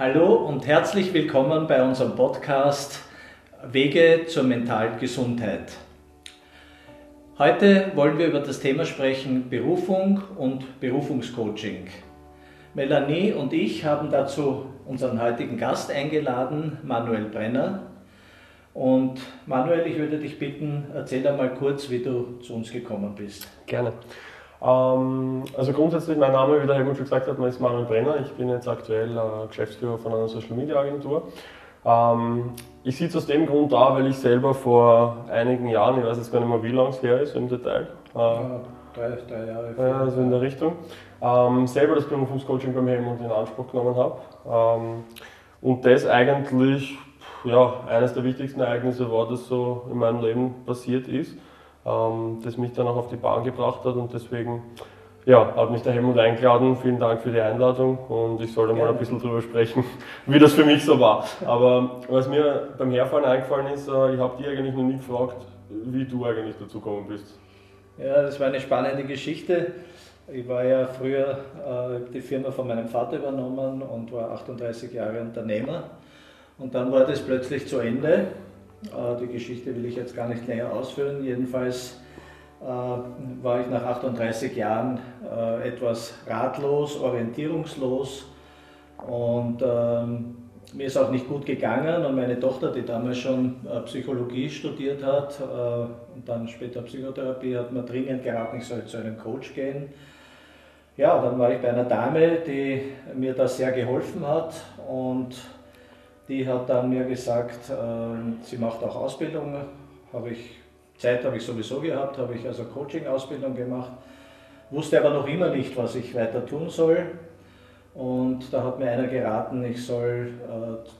Hallo und herzlich willkommen bei unserem Podcast Wege zur mentalen Gesundheit. Heute wollen wir über das Thema sprechen Berufung und Berufungscoaching. Melanie und ich haben dazu unseren heutigen Gast eingeladen, Manuel Brenner. Und Manuel, ich würde dich bitten, erzähl einmal kurz, wie du zu uns gekommen bist. Gerne. Ähm, also grundsätzlich, mein Name, wie der Helmut schon gesagt hat, ist Manuel Brenner. Ich bin jetzt aktuell äh, Geschäftsführer von einer Social Media Agentur. Ähm, ich sitze aus dem Grund da, weil ich selber vor einigen Jahren, ich weiß jetzt gar nicht mehr, wie lange es her ist im Detail. Äh, ja, drei, drei Jahre. Ja, also in der Richtung. Ähm, selber das Berufungscoaching beim Helmut in Anspruch genommen habe. Und das eigentlich ja, eines der wichtigsten Ereignisse war, das so in meinem Leben passiert ist ähm, das mich dann auch auf die Bahn gebracht hat und deswegen ja, hat mich der Helmut eingeladen. Vielen Dank für die Einladung und ich sollte mal ein bisschen darüber sprechen, wie das für mich so war. Aber was mir beim Herfahren eingefallen ist, äh, ich habe dich eigentlich noch nie gefragt, wie du eigentlich dazu gekommen bist. Ja, das war eine spannende Geschichte. Ich war ja früher äh, die Firma von meinem Vater übernommen und war 38 Jahre Unternehmer. Und dann war das plötzlich zu Ende die Geschichte will ich jetzt gar nicht näher ausführen. Jedenfalls äh, war ich nach 38 Jahren äh, etwas ratlos, orientierungslos und ähm, mir ist auch nicht gut gegangen und meine Tochter, die damals schon Psychologie studiert hat und dann später Psychotherapie, hat mir dringend geraten, ich soll zu einem Coach gehen. Ja, dann war ich bei einer Dame, die mir da sehr geholfen hat und die hat dann mir gesagt, äh, sie macht auch Ausbildung. Habe ich, Zeit habe ich sowieso gehabt, habe ich also Coaching-Ausbildung gemacht. Wusste aber noch immer nicht, was ich weiter tun soll. Und da hat mir einer geraten, ich soll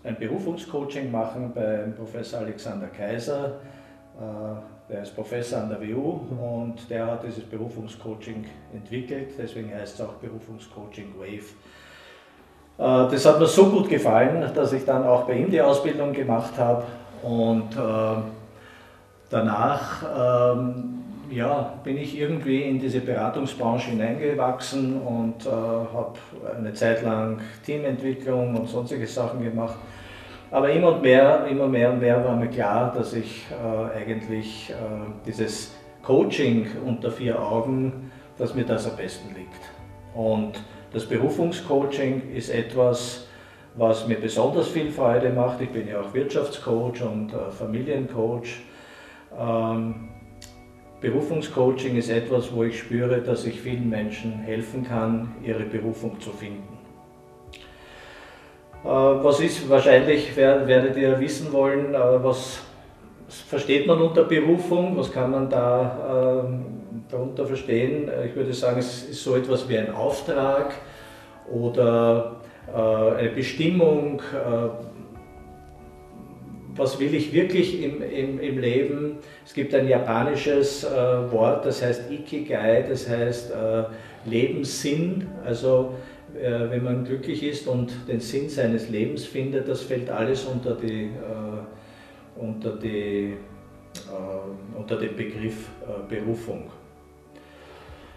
äh, ein Berufungscoaching machen beim Professor Alexander Kaiser. Äh, der ist Professor an der WU und der hat dieses Berufungscoaching entwickelt. Deswegen heißt es auch Berufungscoaching Wave. Äh, das hat mir so gut gefallen, dass ich dann auch bei ihm die Ausbildung gemacht habe und äh, danach ähm, ja, bin ich irgendwie in diese Beratungsbranche hineingewachsen und äh, habe eine Zeit lang Teamentwicklung und sonstige Sachen gemacht. Aber immer und mehr, immer mehr und mehr war mir klar, dass ich äh, eigentlich äh, dieses Coaching unter vier Augen, dass mir das am besten liegt. Und das Berufungscoaching ist etwas, was mir besonders viel Freude macht. Ich bin ja auch Wirtschaftscoach und äh, Familiencoach. Ähm, Berufungscoaching ist etwas, wo ich spüre, dass ich vielen Menschen helfen kann, ihre Berufung zu finden. Äh, was ist, wahrscheinlich werdet ihr wissen wollen, äh, was versteht man unter Berufung, was kann man da ähm, darunter verstehen. Äh, ich würde sagen, es ist so etwas wie ein Auftrag oder äh, eine Bestimmung. Äh, was will ich wirklich im, im, im Leben? Es gibt ein japanisches äh, Wort, das heißt Ikigai, das heißt äh, Lebenssinn. Also äh, wenn man glücklich ist und den Sinn seines Lebens findet, das fällt alles unter, die, unter, die, unter den Begriff Berufung.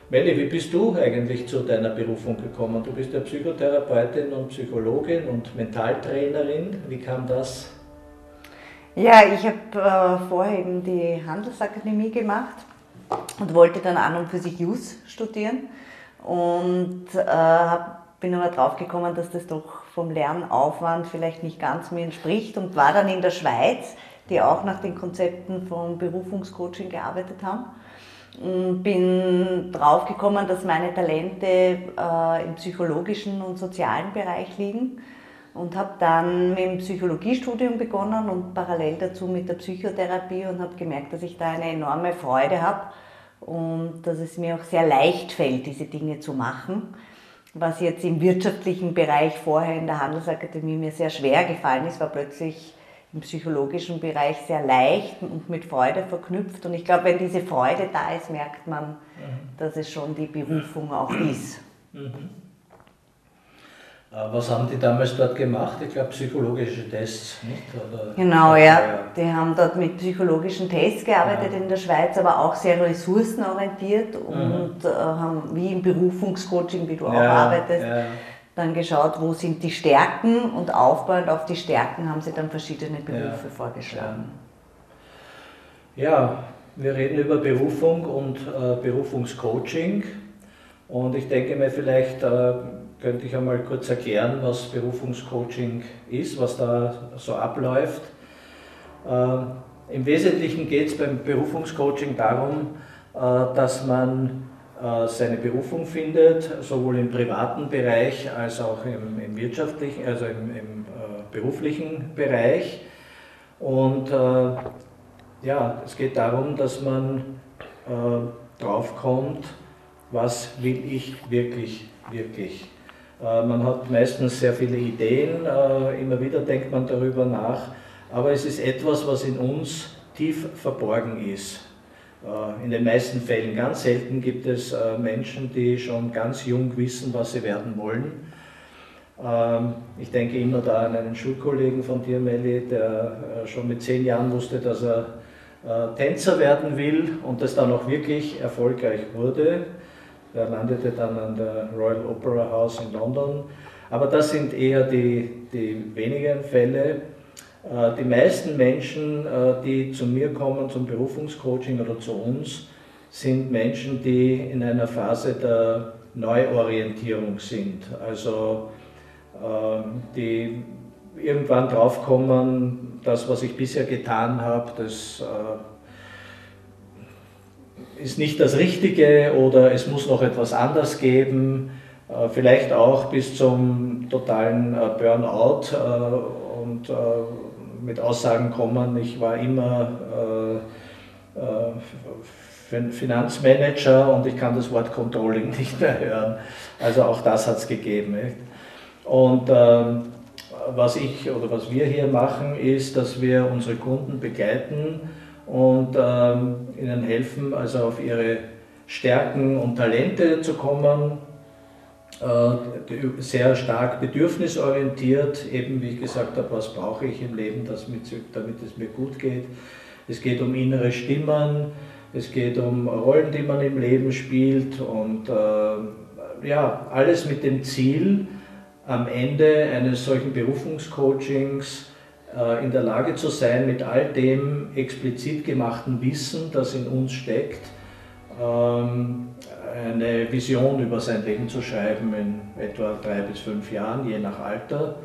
Melli, wie bist du eigentlich zu deiner Berufung gekommen? Du bist ja Psychotherapeutin und Psychologin und Mentaltrainerin. Wie kam das? Ja, ich habe äh, vorher eben die Handelsakademie gemacht und wollte dann an und für sich Jus studieren und äh, bin aber drauf gekommen, dass das doch vom Lernaufwand vielleicht nicht ganz mir entspricht und war dann in der Schweiz, die auch nach den Konzepten vom Berufungscoaching gearbeitet haben bin draufgekommen, dass meine Talente äh, im psychologischen und sozialen Bereich liegen und habe dann mit dem Psychologiestudium begonnen und parallel dazu mit der Psychotherapie und habe gemerkt, dass ich da eine enorme Freude habe und dass es mir auch sehr leicht fällt, diese Dinge zu machen. Was jetzt im wirtschaftlichen Bereich vorher in der Handelsakademie mir sehr schwer gefallen ist, war plötzlich im psychologischen Bereich sehr leicht und mit Freude verknüpft. Und ich glaube, wenn diese Freude da ist, merkt man, mhm. dass es schon die Berufung auch ist. Mhm. Äh, was haben die damals dort gemacht? Ich glaube, psychologische Tests, nicht? Oder genau, ja. Die haben dort mit psychologischen Tests gearbeitet ja. in der Schweiz, aber auch sehr ressourcenorientiert mhm. und äh, haben wie im Berufungscoaching, wie du auch arbeitest, dann geschaut, wo sind die Stärken und aufbauend auf die Stärken haben sie dann verschiedene Berufe Ja. vorgeschlagen. Ja, wir reden über Berufung und äh, Berufungscoaching. Und ich denke mir, vielleicht äh, könnte ich einmal kurz erklären, was Berufungscoaching ist, was da so abläuft. Ähm, Im Wesentlichen geht es beim Berufungscoaching darum, äh, dass man äh, seine Berufung findet, sowohl im privaten Bereich als auch im, im wirtschaftlichen, also im, im äh, beruflichen Bereich. Und äh, ja, es geht darum, dass man äh, draufkommt, was will ich wirklich, wirklich. Äh, man hat meistens sehr viele Ideen, äh, immer wieder denkt man darüber nach, aber es ist etwas, was in uns tief verborgen ist. Äh, in den meisten Fällen, ganz selten gibt es äh, Menschen, die schon ganz jung wissen, was sie werden wollen. Ähm, Ich denke immer da an einen Schulkollegen von dir, Melli, der äh, schon mit zehn Jahren wusste, dass er Tänzer werden will und das dann auch wirklich erfolgreich wurde. Er landete dann an der Royal Opera House in London. Aber das sind eher die, die wenigen Fälle. Äh, Die meisten Menschen, äh, die zu mir kommen zum Berufungscoaching oder zu uns, sind Menschen, die in einer Phase der Neuorientierung sind. Also ähm, die irgendwann draufkommen, das, was ich bisher getan habe, das äh, ist nicht das Richtige oder es muss noch etwas anders geben. Vielleicht auch bis zum totalen Burnout und mit Aussagen kommen, ich war immer äh, äh, Fin- Finanzmanager und ich kann das Wort Controlling nicht mehr hören. Also auch das hat es gegeben. Nicht? Und ähm, was ich oder was wir hier machen, ist, dass wir unsere Kunden begleiten und ähm, ihnen helfen, also auf ihre Stärken und Talente zu kommen, sehr stark bedürfnisorientiert, eben wie ich gesagt habe, was brauche ich im Leben, damit es mir gut geht. Es geht um innere Stimmen, es geht um Rollen, die man im Leben spielt und äh, ja, alles mit dem Ziel, am Ende eines solchen Berufungscoachings äh, in der Lage zu sein, mit all dem explizit gemachten Wissen, das in uns steckt, ähm, eine Vision über sein Leben zu schreiben in etwa drei bis fünf Jahren, je nach Alter.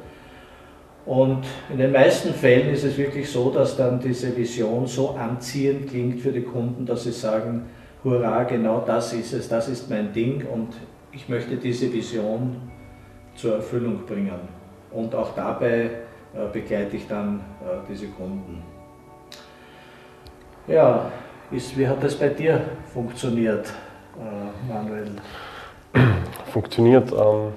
Und in den meisten Fällen ist es wirklich so, dass dann diese Vision so anziehend klingt für die Kunden, dass sie sagen, hurra, genau das ist es, das ist mein Ding und ich möchte diese Vision zur Erfüllung bringen. Und auch dabei äh, begleite ich dann äh, diese Kunden. Ja, ist, wie hat das bei dir funktioniert, Manuel? funktioniert. Ähm,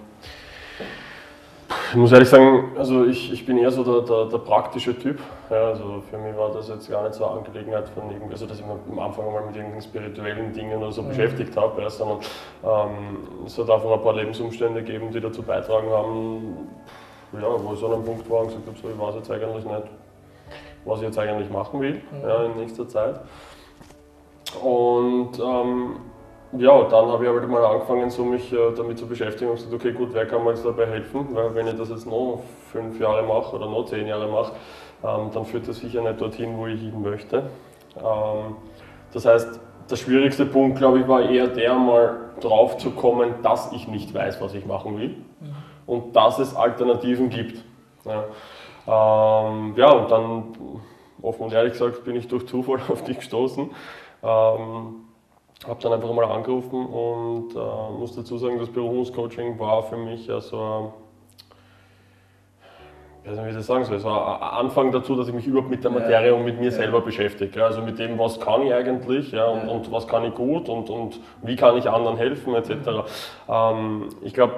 ich muss ehrlich sagen, also ich, ich bin eher so der, der, der praktische Typ. Ja, also für mich war das jetzt gar nicht so eine Angelegenheit von irgendwie, also dass ich mich am Anfang mal mit irgendwelchen spirituellen Dingen oder so Mhm. beschäftigt habe, ja, sondern ähm, es hat einfach ein paar Lebensumstände gegeben, die dazu beitragen haben, ja, wo ich so an einem Punkt war und gesagt habe, so, ich weiß jetzt eigentlich nicht, was ich jetzt eigentlich machen will Mhm. ja, in nächster Zeit. Und ähm, ja, dann habe ich halt mal angefangen, so mich äh, damit zu beschäftigen und gesagt, okay, gut, wer kann mir jetzt dabei helfen? Weil wenn ich das jetzt noch fünf Jahre mache oder noch zehn Jahre mache, ähm, dann führt das sicher nicht dorthin, wo ich hin möchte. Ähm, das heißt, der schwierigste Punkt, glaube ich, war eher der, mal drauf zu kommen, dass ich nicht weiß, was ich machen will und dass es Alternativen gibt. Ja, ähm, ja und dann, offen und ehrlich gesagt, bin ich durch Zufall auf dich gestoßen. Ähm, habe dann einfach mal angerufen und äh, muss dazu sagen, das Berufungscoaching war für mich ja so ich weiß nicht, wie ich das sagen soll. Es war ein Anfang dazu, dass ich mich überhaupt mit der. Materie und mit mir Ja. selber beschäftige. Ja, also mit dem, was kann ich eigentlich ja, und, Ja. und was kann ich gut und, und wie kann ich anderen helfen etc. Ähm, ich glaube,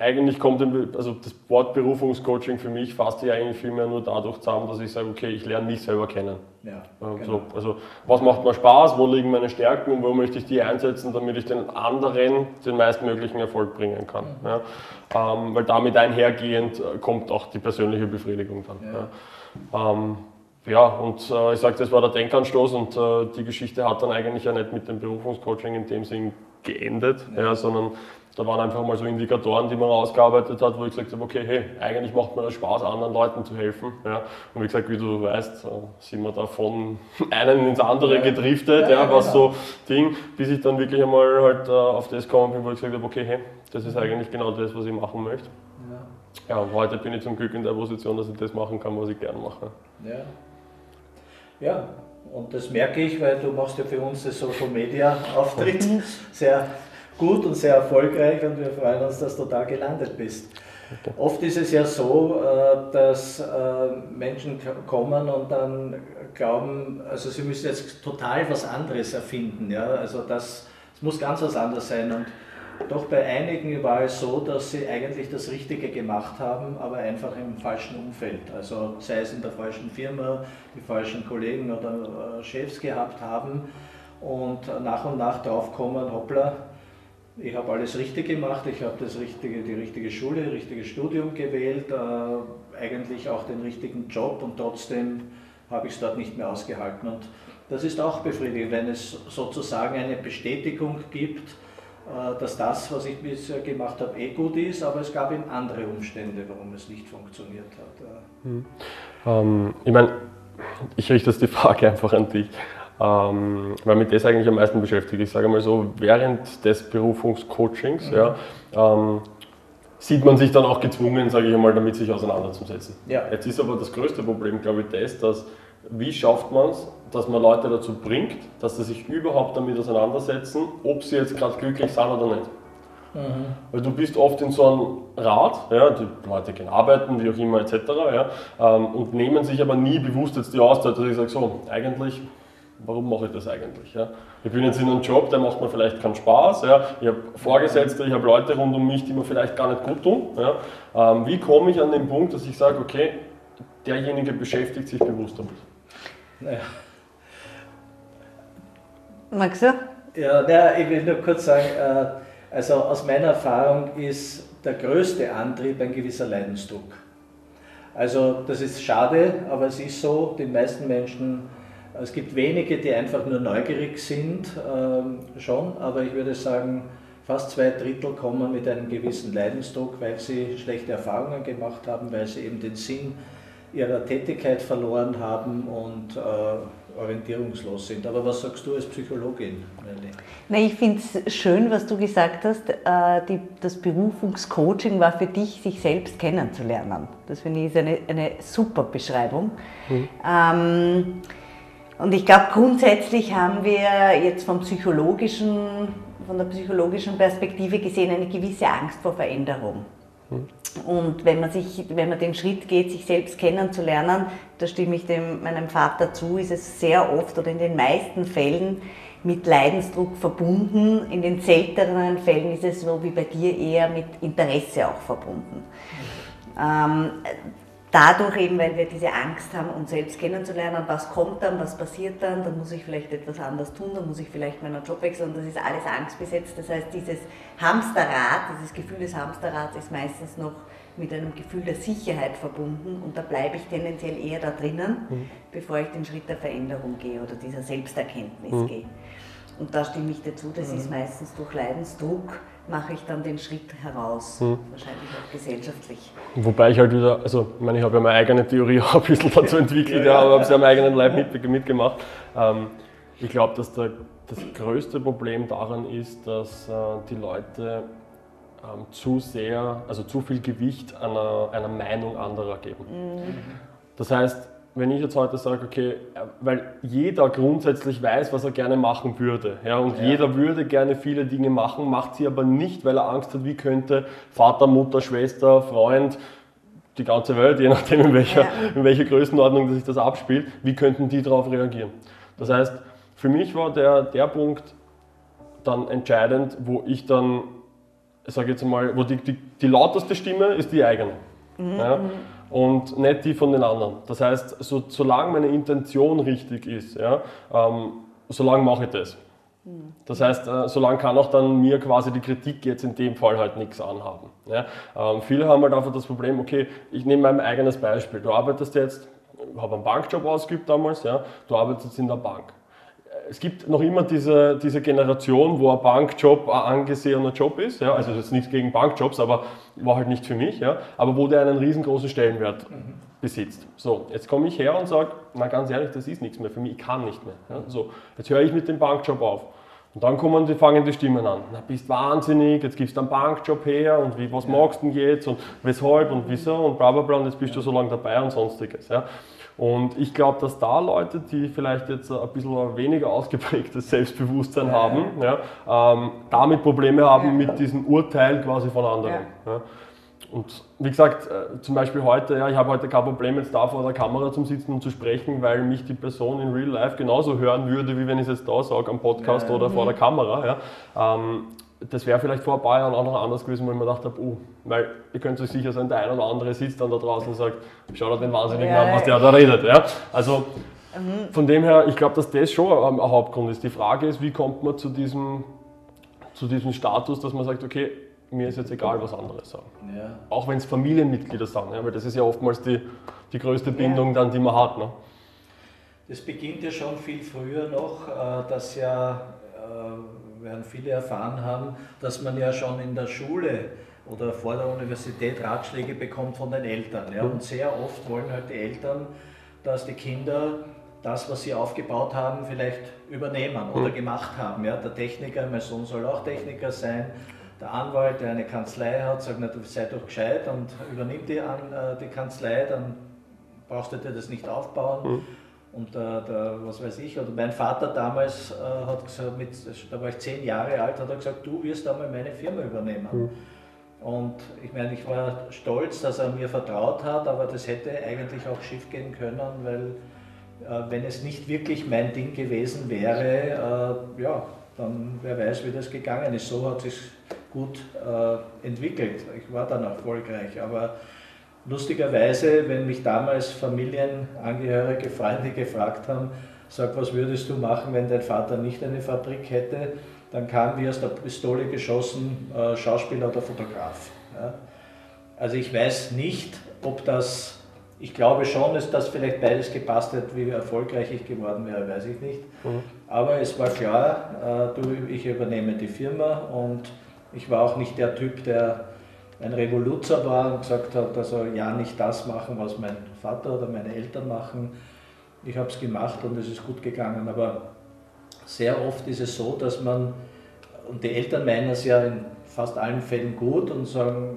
eigentlich kommt also das Wort Berufungscoaching für mich fasst ja eigentlich vielmehr nur dadurch zusammen, dass ich sage, okay, ich lerne mich selber kennen. Ja, genau. so, also was macht mir Spaß, wo liegen meine Stärken und wo möchte ich die einsetzen, damit ich den anderen den meistmöglichen Erfolg bringen kann. Mhm. Ja. Ähm, weil damit einhergehend äh, kommt auch die persönliche Befriedigung dann. Ja. Ja, ähm, ja und äh, ich sage, das war der Denkanstoß und äh, die Geschichte hat dann eigentlich ja nicht mit dem Berufungscoaching in dem Sinn geendet, ja. sondern da waren einfach mal so Indikatoren, die man rausgearbeitet hat, wo ich gesagt habe, okay, hey, eigentlich macht mir das Spaß, anderen Leuten zu helfen. Ja. Und wie gesagt, wie du weißt, sind wir da von einem ins andere gedriftet, ja, ja, was genau. so Ding, bis ich dann wirklich einmal halt uh, auf das gekommen bin, wo ich gesagt habe, okay, hey, das ist eigentlich genau das, was ich machen möchte. Ja. ja, und heute bin ich zum Glück in der Position, dass ich das machen kann, was ich gerne mache. Ja. Ja, und das merke ich, weil du machst ja für uns das Social Media Auftritt sehr gut und sehr erfolgreich und wir freuen uns, dass du da gelandet bist. Oft ist es ja so, äh, dass äh, Menschen kommen und dann glauben, also sie müssen jetzt total was anderes erfinden. Ja? Also das, das muss ganz was anderes sein. Und doch bei einigen war es so, dass sie eigentlich das Richtige gemacht haben, aber einfach im falschen Umfeld. Also sei es in der falschen Firma, die falschen Kollegen oder äh, Chefs gehabt haben und nach und nach draufkommen, hoppla, ich habe alles richtig gemacht, ich habe das richtige, die richtige Schule, das richtige Studium gewählt, äh, eigentlich auch den richtigen Job und trotzdem habe ich es dort nicht mehr ausgehalten. Und das ist auch befriedigend, wenn es sozusagen eine Bestätigung gibt, äh, dass das, was ich bisher gemacht habe, eh gut ist, aber es gab eben andere Umstände, warum es nicht funktioniert hat. Hm. Ähm, ich meine, ich richte jetzt die Frage einfach an dich, ähm, weil mich das eigentlich am meisten beschäftigt. Ich sage mal so, während des Berufungscoachings mhm. ja, ähm, sieht man sich dann auch gezwungen, sage ich einmal, damit sich auseinanderzusetzen. Ja. Jetzt ist aber das größte Problem, glaube ich, das, dass wie schafft man es, dass man Leute dazu bringt, dass sie sich überhaupt damit auseinandersetzen, ob sie jetzt gerade glücklich sind oder nicht. Mhm. Weil du bist oft in so einem Rad, ja, die Leute gehen arbeiten, wie auch immer etc. Ja, ähm, und nehmen sich aber nie bewusst jetzt die Auszeit, dass ich sage, so, eigentlich, warum mache ich das eigentlich? Ja? Ich bin jetzt in einem Job, der macht mir vielleicht keinen Spaß, ja? ich habe Vorgesetzte, ich habe Leute rund um mich, die mir vielleicht gar nicht gut tun. Ja? Ähm, wie komme ich an den Punkt, dass ich sage, okay, derjenige beschäftigt sich bewusst damit? Naja. Magst du? Ja, na, ich will nur kurz sagen, äh, also aus meiner Erfahrung ist der größte Antrieb ein gewisser Leidensdruck. Also das ist schade, aber es ist so, die meisten Menschen, es gibt wenige, die einfach nur neugierig sind, ähm, schon, aber ich würde sagen, fast zwei Drittel kommen mit einem gewissen Leidensdruck, weil sie schlechte Erfahrungen gemacht haben, weil sie eben den Sinn ihrer Tätigkeit verloren haben und äh, orientierungslos sind. Aber was sagst du als Psychologin, Melanie? Na, ich finde es schön, was du gesagt hast. Äh, die, das Berufungscoaching war für dich, sich selbst kennenzulernen. Das finde ich ist eine, eine super Beschreibung. Mhm. Ähm, und ich glaube, grundsätzlich haben wir jetzt vom psychologischen, von der psychologischen Perspektive gesehen eine gewisse Angst vor Veränderung. Und wenn man, sich, wenn man den Schritt geht, sich selbst kennenzulernen, da stimme ich dem, meinem Vater zu, ist es sehr oft oder in den meisten Fällen mit Leidensdruck verbunden. In den selteneren Fällen ist es so wie bei dir eher mit Interesse auch verbunden. Ähm, dadurch eben, weil wir diese Angst haben, uns selbst kennenzulernen, was kommt dann, was passiert dann, dann muss ich vielleicht etwas anders tun, dann muss ich vielleicht meinen Job wechseln das ist alles angstbesetzt. Das heißt, dieses Hamsterrad, dieses Gefühl des Hamsterrads ist meistens noch mit einem Gefühl der Sicherheit verbunden und da bleibe ich tendenziell eher da drinnen, mhm. bevor ich den Schritt der Veränderung gehe oder dieser Selbsterkenntnis mhm. gehe. Und da stimme ich dazu, das mhm. ist meistens durch Leidensdruck mache ich dann den Schritt heraus, hm. wahrscheinlich auch gesellschaftlich. Wobei ich halt wieder, also ich meine, ich habe ja meine eigene Theorie auch ein bisschen dazu entwickelt, ja, aber habe sie am eigenen Leib mit, mitgemacht. Ähm, ich glaube, dass der, das größte Problem daran ist, dass äh, die Leute ähm, zu sehr, also zu viel Gewicht einer, einer Meinung anderer geben. Mhm. Das heißt, wenn ich jetzt heute sage, okay, weil jeder grundsätzlich weiß, was er gerne machen würde, ja, und ja. jeder würde gerne viele Dinge machen, macht sie aber nicht, weil er Angst hat, wie könnte Vater, Mutter, Schwester, Freund, die ganze Welt, je nachdem in welcher, ja. in welcher Größenordnung sich das abspielt, wie könnten die darauf reagieren. Das heißt, für mich war der, der Punkt dann entscheidend, wo ich dann, sage jetzt mal, wo die, die, die lauteste Stimme ist die eigene. Mhm. Ja? Und nicht die von den anderen. Das heißt, so, solange meine Intention richtig ist, ja, ähm, solange mache ich das. Das heißt, äh, solange kann auch dann mir quasi die Kritik jetzt in dem Fall halt nichts anhaben. Ja. Ähm, viele haben halt einfach das Problem, okay, ich nehme mein eigenes Beispiel. Du arbeitest jetzt, habe einen Bankjob ausgeübt damals, ja, du arbeitest jetzt in der Bank es gibt noch immer diese, diese Generation, wo ein Bankjob ein angesehener Job ist. Ja? Also ist nichts gegen Bankjobs, aber war halt nicht für mich. Ja? Aber wo der einen riesengroßen Stellenwert mhm. besitzt. So, jetzt komme ich her und sage, na ganz ehrlich, das ist nichts mehr für mich, ich kann nicht mehr. Ja? So, jetzt höre ich mit dem Bankjob auf. Und dann kommen die, fangen die Stimmen an. Na, bist wahnsinnig, jetzt gibst du einen Bankjob her und wie, was magst du denn jetzt und weshalb und wieso und bla bla bla und jetzt bist du so lange dabei und sonstiges. Ja. Und ich glaube, dass da Leute, die vielleicht jetzt ein bisschen weniger ausgeprägtes Selbstbewusstsein ja. haben, ja, ähm, damit Probleme haben ja. mit diesem Urteil quasi von anderen. Und wie gesagt, äh, zum Beispiel heute, ja, ich habe heute kein Problem, jetzt da vor der Kamera zu sitzen und zu sprechen, weil mich die Person in Real Life genauso hören würde, wie wenn ich es jetzt da sage, am Podcast oder vor der Kamera. Ja. Ähm, das wäre vielleicht vor ein paar Jahren auch noch anders gewesen, wo ich mir gedacht habe, oh, weil ihr könnt euch sicher sein, der eine oder andere sitzt dann da draußen und sagt, schau dir den Wahnsinnigen ja, an, was der da redet. Ja. Also mhm. von dem her, ich glaube, dass das schon ein, ein Hauptgrund ist. Die Frage ist, wie kommt man zu diesem, zu diesem Status, dass man sagt, okay, mir ist jetzt egal, was andere sagen. Ja. Auch wenn es Familienmitglieder sagen, ja, weil das ist ja oftmals die, die größte Bindung, ja. dann, die man hat. Ne? Das beginnt ja schon viel früher noch, äh, dass ja, äh, werden viele erfahren haben, dass man ja schon in der Schule oder vor der Universität Ratschläge bekommt von den Eltern. Ja? Und sehr oft wollen halt die Eltern, dass die Kinder das, was sie aufgebaut haben, vielleicht übernehmen oder mhm. gemacht haben. Ja? Der Techniker, mein Sohn soll auch Techniker sein der Anwalt, der eine Kanzlei hat, sagt, na, du sei doch gescheit und übernimm die, an, äh, die Kanzlei, dann brauchst du dir das nicht aufbauen. Und der, der, was weiß ich, oder mein Vater damals äh, hat gesagt, mit, da war ich zehn Jahre alt, hat er gesagt, du wirst einmal meine Firma übernehmen. Mhm. Und ich meine, ich war stolz, dass er mir vertraut hat, aber das hätte eigentlich auch schief gehen können, weil äh, wenn es nicht wirklich mein Ding gewesen wäre, äh, ja, dann wer weiß, wie das gegangen ist. So hat es gut äh, entwickelt. Ich war dann erfolgreich. Aber lustigerweise, wenn mich damals Familienangehörige, Freunde gefragt haben, sag, was würdest du machen, wenn dein Vater nicht eine Fabrik hätte, dann kam wie aus der Pistole geschossen äh, Schauspieler oder Fotograf. Ja. Also ich weiß nicht, ob das, ich glaube schon, dass das vielleicht beides gepasst hat, wie erfolgreich ich geworden wäre, weiß ich nicht. Mhm. Aber es war klar, äh, du, ich übernehme die Firma und ich war auch nicht der Typ, der ein Revoluzer war und gesagt hat, also ja, nicht das machen, was mein Vater oder meine Eltern machen. Ich habe es gemacht und es ist gut gegangen. Aber sehr oft ist es so, dass man, und die Eltern meinen es ja in fast allen Fällen gut und sagen,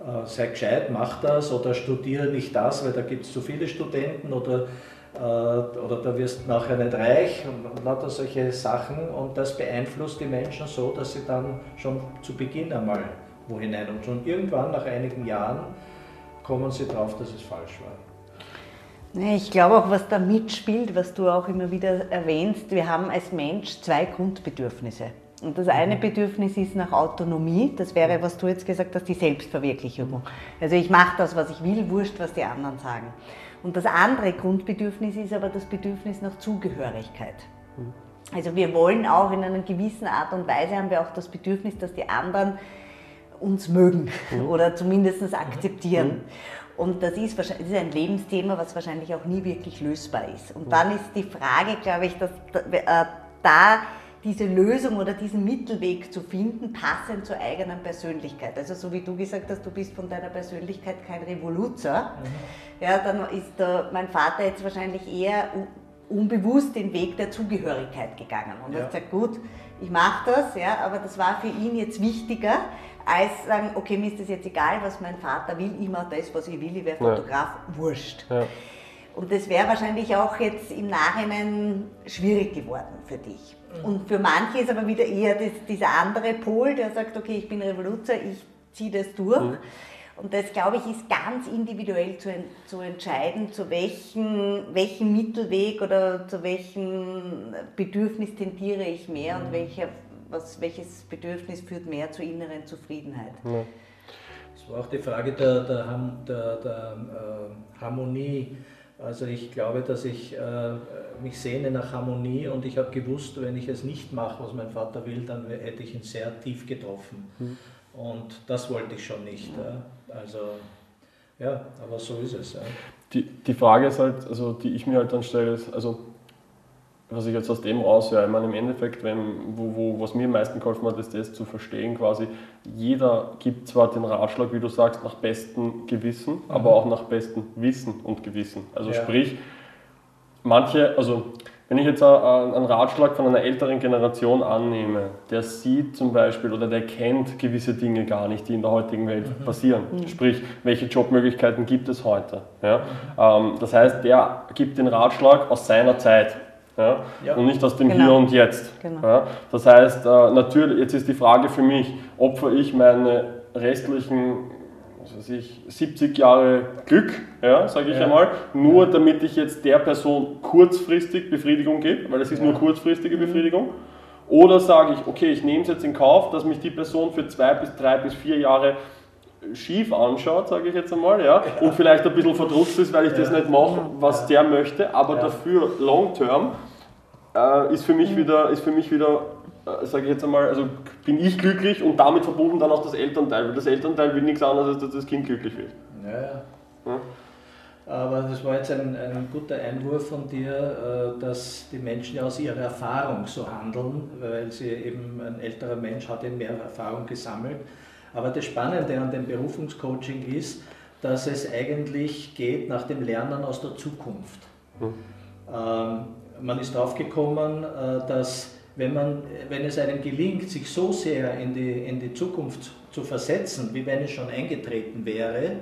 äh, sei gescheit, mach das oder studiere nicht das, weil da gibt es zu viele Studenten oder äh, oder da wirst du nachher nicht reich und lauter solche Sachen und das beeinflusst die Menschen so, dass sie dann schon zu Beginn einmal wo hinein und schon irgendwann nach einigen Jahren kommen sie drauf, dass es falsch war. Ich glaube auch, was da mitspielt, was du auch immer wieder erwähnst, wir haben als Mensch zwei Grundbedürfnisse. Und das eine mhm. Bedürfnis ist nach Autonomie, das wäre, was du jetzt gesagt hast, die Selbstverwirklichung. Also ich mache das, was ich will, wurscht, was die anderen sagen. Und das andere Grundbedürfnis ist aber das Bedürfnis nach Zugehörigkeit. Mhm. Also wir wollen auch in einer gewissen Art und Weise haben wir auch das Bedürfnis, dass die anderen uns mögen mhm. oder zumindest akzeptieren. Mhm. Und das ist, das ist ein Lebensthema, was wahrscheinlich auch nie wirklich lösbar ist. Und dann ist die Frage, glaube ich, dass äh, da diese Lösung oder diesen Mittelweg zu finden, passend zur eigenen Persönlichkeit. Also so wie du gesagt hast, du bist von deiner Persönlichkeit kein Revoluzer, mhm. ja, dann ist der, mein Vater jetzt wahrscheinlich eher unbewusst den Weg der Zugehörigkeit gegangen und ja. hat gesagt, gut, ich mache das, ja, aber das war für ihn jetzt wichtiger, als sagen, okay, mir ist das jetzt egal, was mein Vater will, ich mache das, was ich will, ich wäre Fotograf, ja. wurscht. Ja. Und das wäre wahrscheinlich auch jetzt im Nachhinein schwierig geworden für dich. Mhm. Und für manche ist aber wieder eher das, dieser andere Pol, der sagt, okay, ich bin Revoluzer, ich ziehe das durch. Mhm. Und das, glaube ich, ist ganz individuell zu, zu entscheiden, zu welchem, welchem Mittelweg oder zu welchem Bedürfnis tendiere ich mehr mhm. und welcher, was, welches Bedürfnis führt mehr zur inneren Zufriedenheit. Ja. Das war auch die Frage der, der, der, der äh, Harmonie also ich glaube, dass ich äh, mich sehne nach Harmonie und ich habe gewusst, wenn ich es nicht mache, was mein Vater will, dann hätte ich ihn sehr tief getroffen. Mhm. Und das wollte ich schon nicht. Ja. Also ja, aber so ist es. Ja. Die, die Frage ist halt, also die ich mir halt dann stelle, ist, also was ich jetzt aus dem raushöre, ich meine, im Endeffekt, wenn, wo, wo, was mir am meisten geholfen hat, ist das zu verstehen, quasi, jeder gibt zwar den Ratschlag, wie du sagst, nach bestem Gewissen, mhm. aber auch nach bestem Wissen und Gewissen. Also ja. sprich, manche, also wenn ich jetzt einen Ratschlag von einer älteren Generation annehme, der sieht zum Beispiel oder der kennt gewisse Dinge gar nicht, die in der heutigen Welt mhm. passieren. Mhm. Sprich, welche Jobmöglichkeiten gibt es heute? Ja? Mhm. das heißt, der gibt den Ratschlag aus seiner Zeit. Ja? ja. Und nicht aus dem genau. Hier und Jetzt. Genau. Ja? Das heißt, äh, natürlich, jetzt ist die Frage für mich, opfer ich meine restlichen was weiß ich, 70 Jahre Glück, ja, sage ich ja. einmal, nur ja. damit ich jetzt der Person kurzfristig Befriedigung gebe, weil es ist ja. nur kurzfristige mhm. Befriedigung. Oder sage ich, okay, ich nehme es jetzt in Kauf, dass mich die Person für zwei bis drei bis vier Jahre schief anschaut, sage ich jetzt einmal, ja, und vielleicht ein bisschen verdrusst ist, weil ich das nicht mache, was der möchte, aber dafür long term äh, ist, für mich mhm. wieder, ist für mich wieder äh, sage ich jetzt einmal, also bin ich glücklich und damit verbunden dann auch das Elternteil, weil das Elternteil will nichts anderes, als dass das Kind glücklich wird. Ja, ja. ja? Aber das war jetzt ein, ein guter Einwurf von dir, äh, dass die Menschen ja aus ihrer Erfahrung so handeln, weil sie eben ein älterer Mensch hat eben mehr Erfahrung gesammelt. Aber das Spannende an dem Berufungscoaching ist, dass es eigentlich geht nach dem Lernen aus der Zukunft. Hm. Ähm, man ist draufgekommen, äh, dass wenn, man, wenn es einem gelingt, sich so sehr in die, in die Zukunft zu versetzen, wie wenn es schon eingetreten wäre,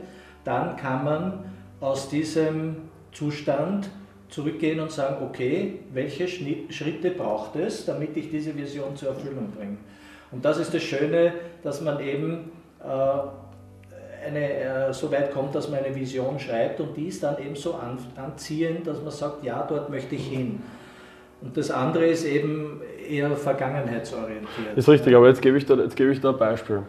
dann kann man aus diesem Zustand zurückgehen und sagen, okay, welche Schritte braucht es, damit ich diese Vision zur Erfüllung bringe. Und das ist das Schöne, dass man eben äh, eine, äh, so weit kommt, dass man eine Vision schreibt und die ist dann eben so an, anziehend, dass man sagt, ja, dort möchte ich hin. Und das andere ist eben eher vergangenheitsorientiert. Ist richtig, aber jetzt gebe ich da, jetzt gebe ich da ein Beispiel.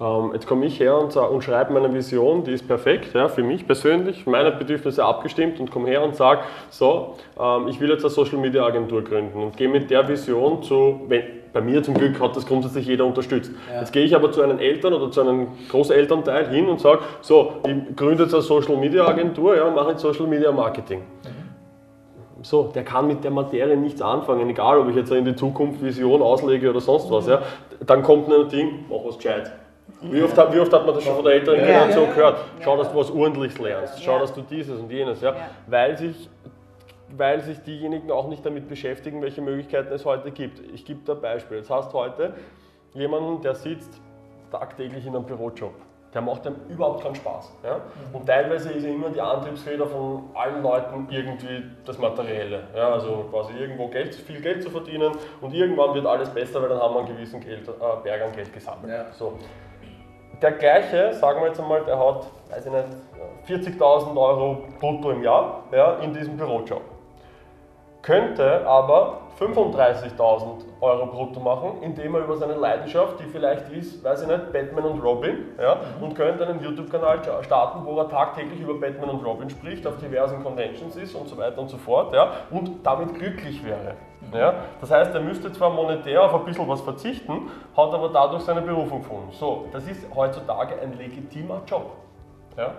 Ähm, jetzt komme ich her und, und schreibe meine Vision, die ist perfekt, ja, für mich persönlich, meine Bedürfnisse abgestimmt und komme her und sage, so, ähm, ich will jetzt eine Social Media Agentur gründen und gehe mit der Vision zu, wenn, bei mir zum Glück hat das grundsätzlich jeder unterstützt. Ja. Jetzt gehe ich aber zu einem Eltern oder zu einem Großelternteil hin und sage, so, ich gründe jetzt eine Social Media Agentur, ja, mache jetzt Social Media Marketing. Mhm. So, der kann mit der Materie nichts anfangen, egal ob ich jetzt in die Zukunft Vision auslege oder sonst was. Ja. Dann kommt ein Ding, mach was gescheit. Wie oft, wie oft, hat man das schon von der älteren Generation ja, ja, gehört? Schau, dass du was Ordentliches lernst, schau, dass du dieses und jenes. Ja. Weil, sich, weil sich diejenigen auch nicht damit beschäftigen, welche Möglichkeiten es heute gibt. Ich gebe da ein Beispiel. Hast du heute jemanden, der sitzt tagtäglich in einem Bürojob der macht einem überhaupt keinen Spaß. Ja? Und teilweise ist ja immer die Antriebsfeder von allen Leuten irgendwie das Materielle. Ja? Also quasi irgendwo Geld, viel Geld zu verdienen und irgendwann wird alles besser, weil dann haben wir einen gewissen Geld, äh, Berg an Geld gesammelt. Ja. So. Der gleiche, sagen wir jetzt einmal, der hat, weiß ich nicht, 40.000 Euro brutto im Jahr ja, in diesem Bürojob. Könnte aber 35.000 Euro brutto machen, indem er über seine Leidenschaft, die vielleicht ist, weiß ich nicht, Batman und Robin, ja, und könnte einen YouTube-Kanal starten, wo er tagtäglich über Batman und Robin spricht, auf diversen Conventions ist und so weiter und so fort, ja, und damit glücklich wäre. Ja. Das heißt, er müsste zwar monetär auf ein bisschen was verzichten, hat aber dadurch seine Berufung gefunden. So, das ist heutzutage ein legitimer Job. Ja.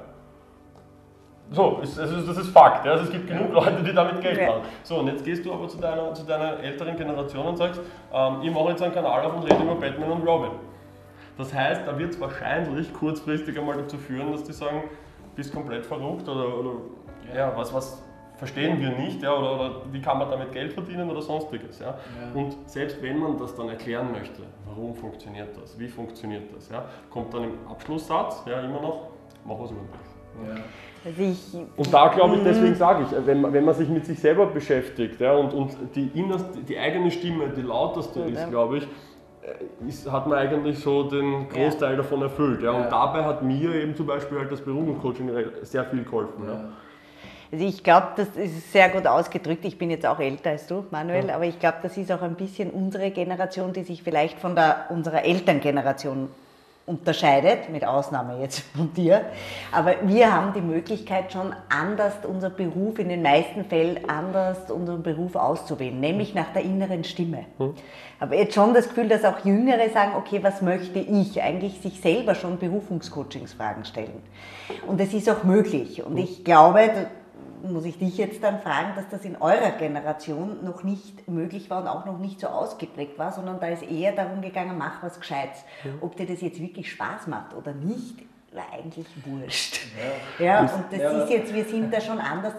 So, ist, das, ist, das ist Fakt. Ja? Also es gibt genug Leute, die damit Geld machen. So, und jetzt gehst du aber zu deiner, zu deiner älteren Generation und sagst, ähm, ich mache jetzt einen Kanal auf und rede über Batman und Robin. Das heißt, da wird es wahrscheinlich kurzfristig einmal dazu führen, dass die sagen, bist komplett verrückt oder, oder ja, was, was verstehen wir nicht ja, oder, oder wie kann man damit Geld verdienen oder sonstiges. Ja? ja? Und selbst wenn man das dann erklären möchte, warum funktioniert das, wie funktioniert das, ja, kommt dann im Abschlusssatz ja, immer noch, mach was ordentliches. Ja. Also und da glaube ich, deswegen sage ich, wenn man, wenn man sich mit sich selber beschäftigt ja, und, und die, innerste, die eigene Stimme, die lauteste Gut, ist, glaube ich, äh, ist, hat man eigentlich so den Großteil ja. davon erfüllt. Ja. Und dabei hat mir eben zum Beispiel halt das Berufungscoaching sehr viel geholfen. Ja. Also ich glaube, das ist sehr gut ausgedrückt. Ich bin jetzt auch älter als du, Manuel, aber ich glaube, das ist auch ein bisschen unsere Generation, die sich vielleicht von der, unserer Elterngeneration unterscheidet, mit Ausnahme jetzt von dir. Aber wir haben die Möglichkeit schon anders unser Beruf, in den meisten Fällen anders unseren Beruf auszuwählen, nämlich nach der inneren Stimme. Hm. Aber jetzt schon das Gefühl, dass auch Jüngere sagen, okay, was möchte ich? Eigentlich sich selber schon Berufungscoachingsfragen stellen. Und das ist auch möglich. Und hm. ich glaube, muss ich dich jetzt dann fragen, dass das in eurer Generation noch nicht möglich war und auch noch nicht so ausgeprägt war, sondern da ist eher darum gegangen, mach was Gescheites. Ob dir das jetzt wirklich Spaß macht oder nicht, war eigentlich wurscht. Ja, ja und das ja. ist jetzt, wir sind da schon anders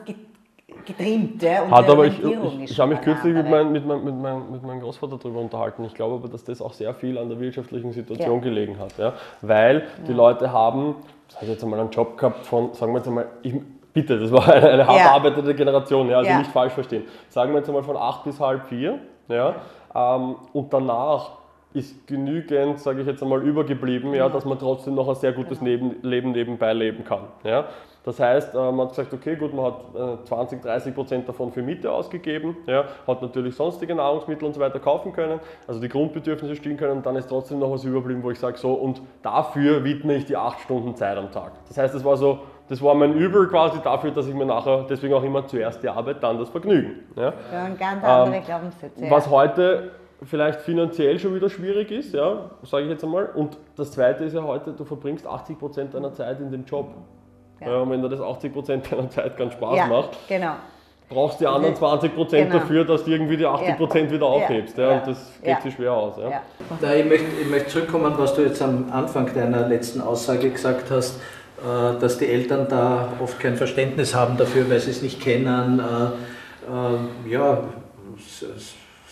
getrimmt. Ja, Hat aber ich, ich, ich habe mich kürzlich mit, mein, mit, mein, mit, mein, mit meinem Großvater darüber unterhalten. Ich glaube aber, dass das auch sehr viel an der wirtschaftlichen Situation ja. gelegen hat. Ja? Weil die Leute haben, das hat jetzt einmal einen Job gehabt von, sagen wir jetzt einmal, ich, bitte, das war eine, eine hart arbeitende Generation, ja, also nicht falsch verstehen. Sagen wir jetzt einmal von acht bis halb vier. Ja? Ähm, und danach ist genügend, sage ich jetzt einmal, übergeblieben, ja, dass man trotzdem noch ein sehr gutes Leben, Leben nebenbei leben kann. Ja. Das heißt, äh, man hat gesagt, okay, gut, man hat 20, äh, 30 Prozent davon für Miete ausgegeben, ja, hat natürlich sonstige Nahrungsmittel und so weiter kaufen können, also die Grundbedürfnisse stillen können und dann ist trotzdem noch was überblieben, wo ich sage, so, und dafür widme ich die acht Stunden Zeit am Tag. Das heißt, das war so, das war mein Übel quasi dafür, dass ich mir nachher, deswegen auch immer zuerst die Arbeit, dann das Vergnügen. Ja, ja und ganz andere ähm, Glaubenssätze. Was heute vielleicht finanziell schon wieder schwierig ist, ja, sage ich jetzt einmal. Und das Zweite ist ja heute, du verbringst 80 Prozent deiner Zeit in dem Job. Ja. und wenn dir das 80 Prozent deiner Zeit ganz Spaß ja, macht, genau. brauchst du die anderen 20 Prozent genau. dafür, dass du irgendwie die 80 Prozent wieder aufhebst. Ja. und das geht sich schwer aus. Ja. Da ich, möchte, ich möchte zurückkommen, was du jetzt am Anfang deiner letzten Aussage gesagt hast, dass die Eltern da oft kein Verständnis haben dafür, weil sie es nicht kennen. Äh, äh, ja,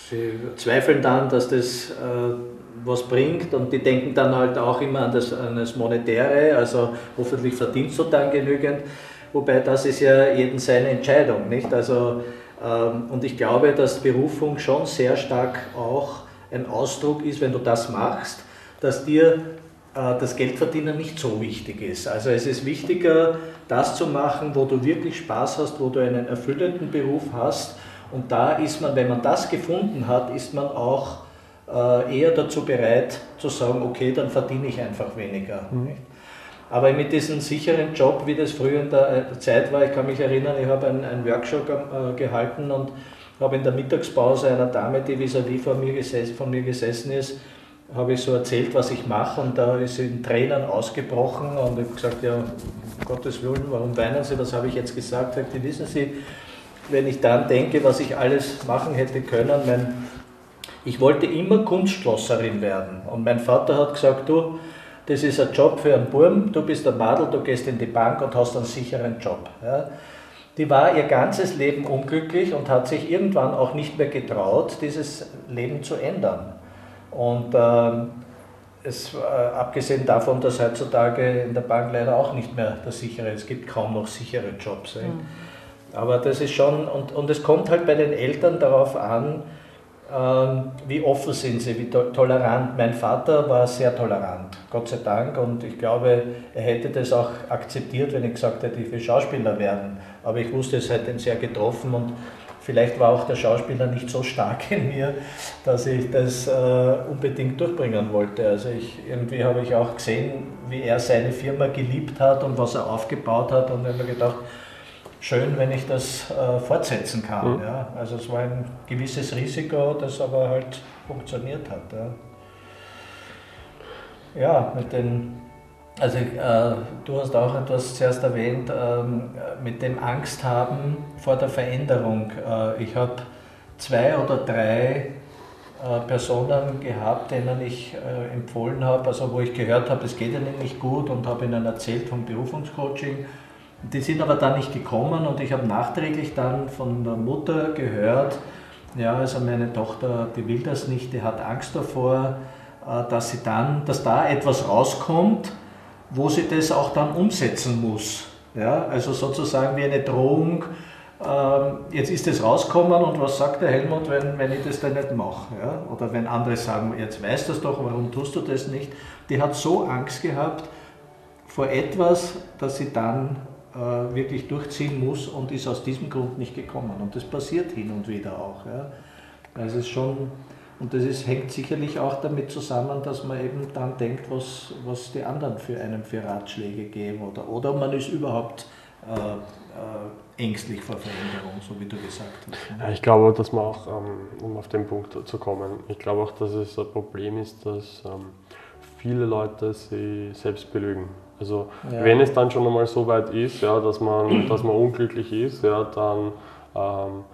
sie zweifeln dann, dass das was bringt und die denken dann halt auch immer an das, an das Monetäre, also hoffentlich verdienst du dann genügend, wobei das ist ja jeden seine Entscheidung, nicht? Also, ähm, und ich glaube, dass Berufung schon sehr stark auch ein Ausdruck ist, wenn du das machst, dass dir äh, das Geldverdienen nicht so wichtig ist. Also es ist wichtiger, das zu machen, wo du wirklich Spaß hast, wo du einen erfüllenden Beruf hast. Und da ist man, wenn man das gefunden hat, ist man auch äh, eher dazu bereit zu sagen, okay, dann verdiene ich einfach weniger. Mhm. Aber mit diesem sicheren Job, wie das früher in der äh, Zeit war, ich kann mich erinnern, ich habe einen, einen Workshop äh, gehalten und habe in der Mittagspause einer Dame, die vis-à-vis gesessen, von mir gesessen ist, habe ich so erzählt, was ich mache und da ist sie in Tränen ausgebrochen und ich habe gesagt, ja, um Gottes Willen, warum weinen Sie, was habe ich jetzt gesagt? Sagte, wissen Sie, wenn ich dann denke, was ich alles machen hätte können, mein ich wollte immer Kunstschlosserin werden. Und mein Vater hat gesagt, du, das ist ein Job für einen Burm, du bist ein Madel, du gehst in die Bank und hast einen sicheren Job. Ja. Die war ihr ganzes Leben unglücklich und hat sich irgendwann auch nicht mehr getraut, dieses Leben zu ändern. Und ähm, es, äh, abgesehen davon, dass heutzutage in der Bank leider auch nicht mehr der sichere, es gibt kaum noch sichere Jobs. Mhm. Aber das ist schon, und, und es kommt halt bei den Eltern darauf an, ähm, wie offen sind sie, wie tolerant. Mein Vater war sehr tolerant, Gott sei Dank, und ich glaube, er hätte das auch akzeptiert, wenn ich gesagt hätte, ich will Schauspieler werden. Aber ich wusste, es hat ihn sehr getroffen und vielleicht war auch der Schauspieler nicht so stark in mir, dass ich das äh, unbedingt durchbringen wollte. Also ich, irgendwie habe ich auch gesehen, wie er seine Firma geliebt hat und was er aufgebaut hat und habe mir gedacht, schön, wenn ich das äh, fortsetzen kann. Mhm. Ja. Also es war ein gewisses Risiko, das aber halt funktioniert hat. Ja, ja mit den, also äh, du hast auch etwas zuerst erwähnt, ähm, mit dem Angst haben vor der Veränderung. Äh, ich habe zwei oder drei äh, Personen gehabt, denen ich äh, empfohlen habe, also wo ich gehört habe, es geht ihnen nicht gut und habe ihnen erzählt vom Berufungscoaching die sind aber dann nicht gekommen und ich habe nachträglich dann von der Mutter gehört, ja, also meine Tochter, die will das nicht, die hat Angst davor, äh, dass sie dann, dass da etwas rauskommt, wo sie das auch dann umsetzen muss. Ja, also sozusagen wie eine Drohung, ähm, jetzt ist es rausgekommen und was sagt der Helmut, wenn, wenn ich das dann nicht mache? Ja? Oder wenn andere sagen, jetzt weißt du das doch, warum tust du das nicht? Die hat so Angst gehabt vor etwas, dass sie dann äh, wirklich durchziehen muss und ist aus diesem Grund nicht gekommen. Und das passiert hin und wieder auch. Ja. Also es ist schon, und das ist, hängt sicherlich auch damit zusammen, dass man eben dann denkt, was, was die anderen für einen für Ratschläge geben oder, oder man ist überhaupt äh, äh, ängstlich vor Veränderung, so wie du gesagt hast. Ne? Ja, ich glaube, dass man auch, ähm, um auf den Punkt zu kommen, ich glaube auch, dass es ein Problem ist, dass ähm, viele Leute sich selbst belügen. Also ja. wenn es dann schon einmal so weit ist, ja, dass, man, dass man unglücklich ist, ja, dann ähm,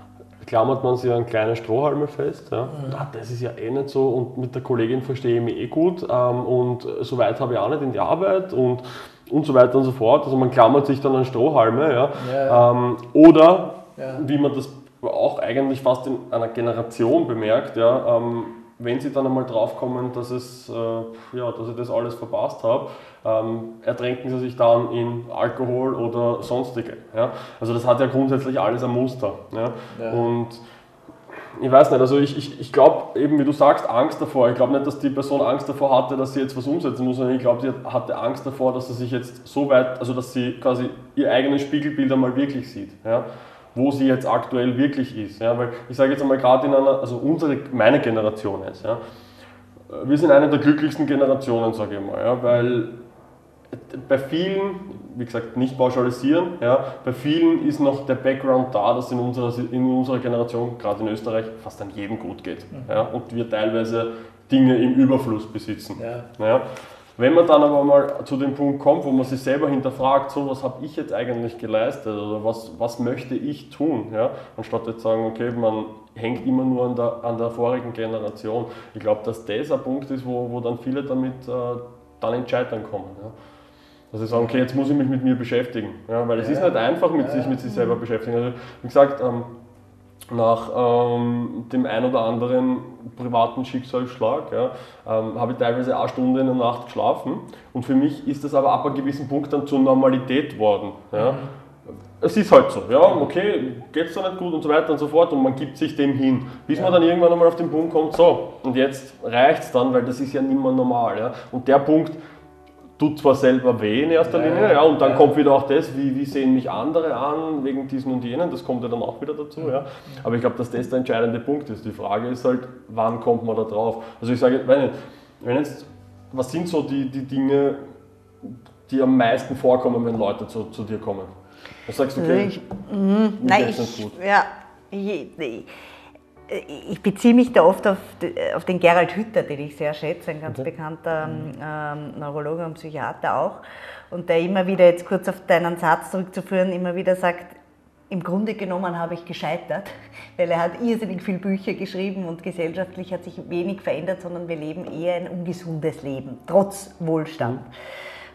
klammert man sich an kleine Strohhalme fest. Ja. Mhm. Ah, das ist ja eh nicht so und mit der Kollegin verstehe ich mich eh gut ähm, und so weit habe ich auch nicht in die Arbeit und, und so weiter und so fort. Also man klammert sich dann an Strohhalme. Ja. ja ähm, oder, wie man das auch eigentlich fast in einer Generation bemerkt, ja, ähm, wenn sie dann einmal draufkommen, dass, es, äh, ja, dass ich das alles verpasst habe, ähm, ertränken sie sich dann in Alkohol oder sonstige. Ja? Also das hat ja grundsätzlich alles ein Muster. Ja? ja. Und ich weiß nicht, also ich, ich, ich glaube eben, wie du sagst, Angst davor. Ich glaube nicht, dass die Person Angst davor hatte, dass sie jetzt was umsetzen muss, sondern ich glaube, sie hatte Angst davor, dass sie sich jetzt so weit, also dass sie quasi ihr eigenes Spiegelbild einmal wirklich sieht. Ja? Wo sie jetzt aktuell wirklich ist. Ja? Weil ich sage jetzt einmal gerade in einer, also unsere, meine Generation ist, ja? wir sind eine der glücklichsten Generationen, sage ich mal, ja? weil bei vielen, wie gesagt, nicht pauschalisieren, ja, bei vielen ist noch der Background da, dass in unserer, in unserer Generation, gerade in Österreich, fast an jedem gut geht. Mhm. Ja, und wir teilweise Dinge im Überfluss besitzen. Ja. Ja. Wenn man dann aber mal zu dem Punkt kommt, wo man sich selber hinterfragt, so was habe ich jetzt eigentlich geleistet oder was, was möchte ich tun, ja, anstatt jetzt sagen, okay, man hängt immer nur an der, an der vorigen Generation. Ich glaube, dass das ein Punkt ist, wo, wo dann viele damit äh, dann ins Scheitern kommen. Ja. Dass sie sagen, okay, jetzt muss ich mich mit mir beschäftigen. Ja, weil es ja. ist nicht einfach, mit sich mit sich selber beschäftigen. Also, wie gesagt, ähm, nach ähm, dem ein oder anderen privaten Schicksalsschlag ja, ähm, habe ich teilweise eine Stunde in der Nacht geschlafen. Und für mich ist das aber ab einem gewissen Punkt dann zur Normalität worden. Ja. Mhm. Es ist halt so, ja, okay, geht es da nicht gut und so weiter und so fort und man gibt sich dem hin. Bis ja. man dann irgendwann einmal auf den Punkt kommt, so, und jetzt reicht es dann, weil das ist ja nicht mehr normal. Ja. Und der Punkt, tut zwar selber weh in erster ja, Linie, ja, und dann ja. kommt wieder auch das, wie, wie sehen mich andere an, wegen diesen und jenen, das kommt ja dann auch wieder dazu, ja. Aber ich glaube, dass das der entscheidende Punkt ist. Die Frage ist halt, wann kommt man da drauf? Also ich sage, wenn, wenn jetzt, was sind so die, die Dinge, die am meisten vorkommen, wenn Leute zu, zu dir kommen? Was sagst du, okay, ich, mh, nein, ich, ja, ich, ich, ich beziehe mich da oft auf, auf, den Gerald Hütter, den ich sehr schätze, ein ganz okay. bekannter mhm. ähm, Neurologe und Psychiater auch, und der immer wieder, jetzt kurz auf deinen Satz zurückzuführen, immer wieder sagt, im Grunde genommen habe ich gescheitert, weil er hat irrsinnig viele Bücher geschrieben und gesellschaftlich hat sich wenig verändert, sondern wir leben eher ein ungesundes Leben, trotz Wohlstand. Mhm.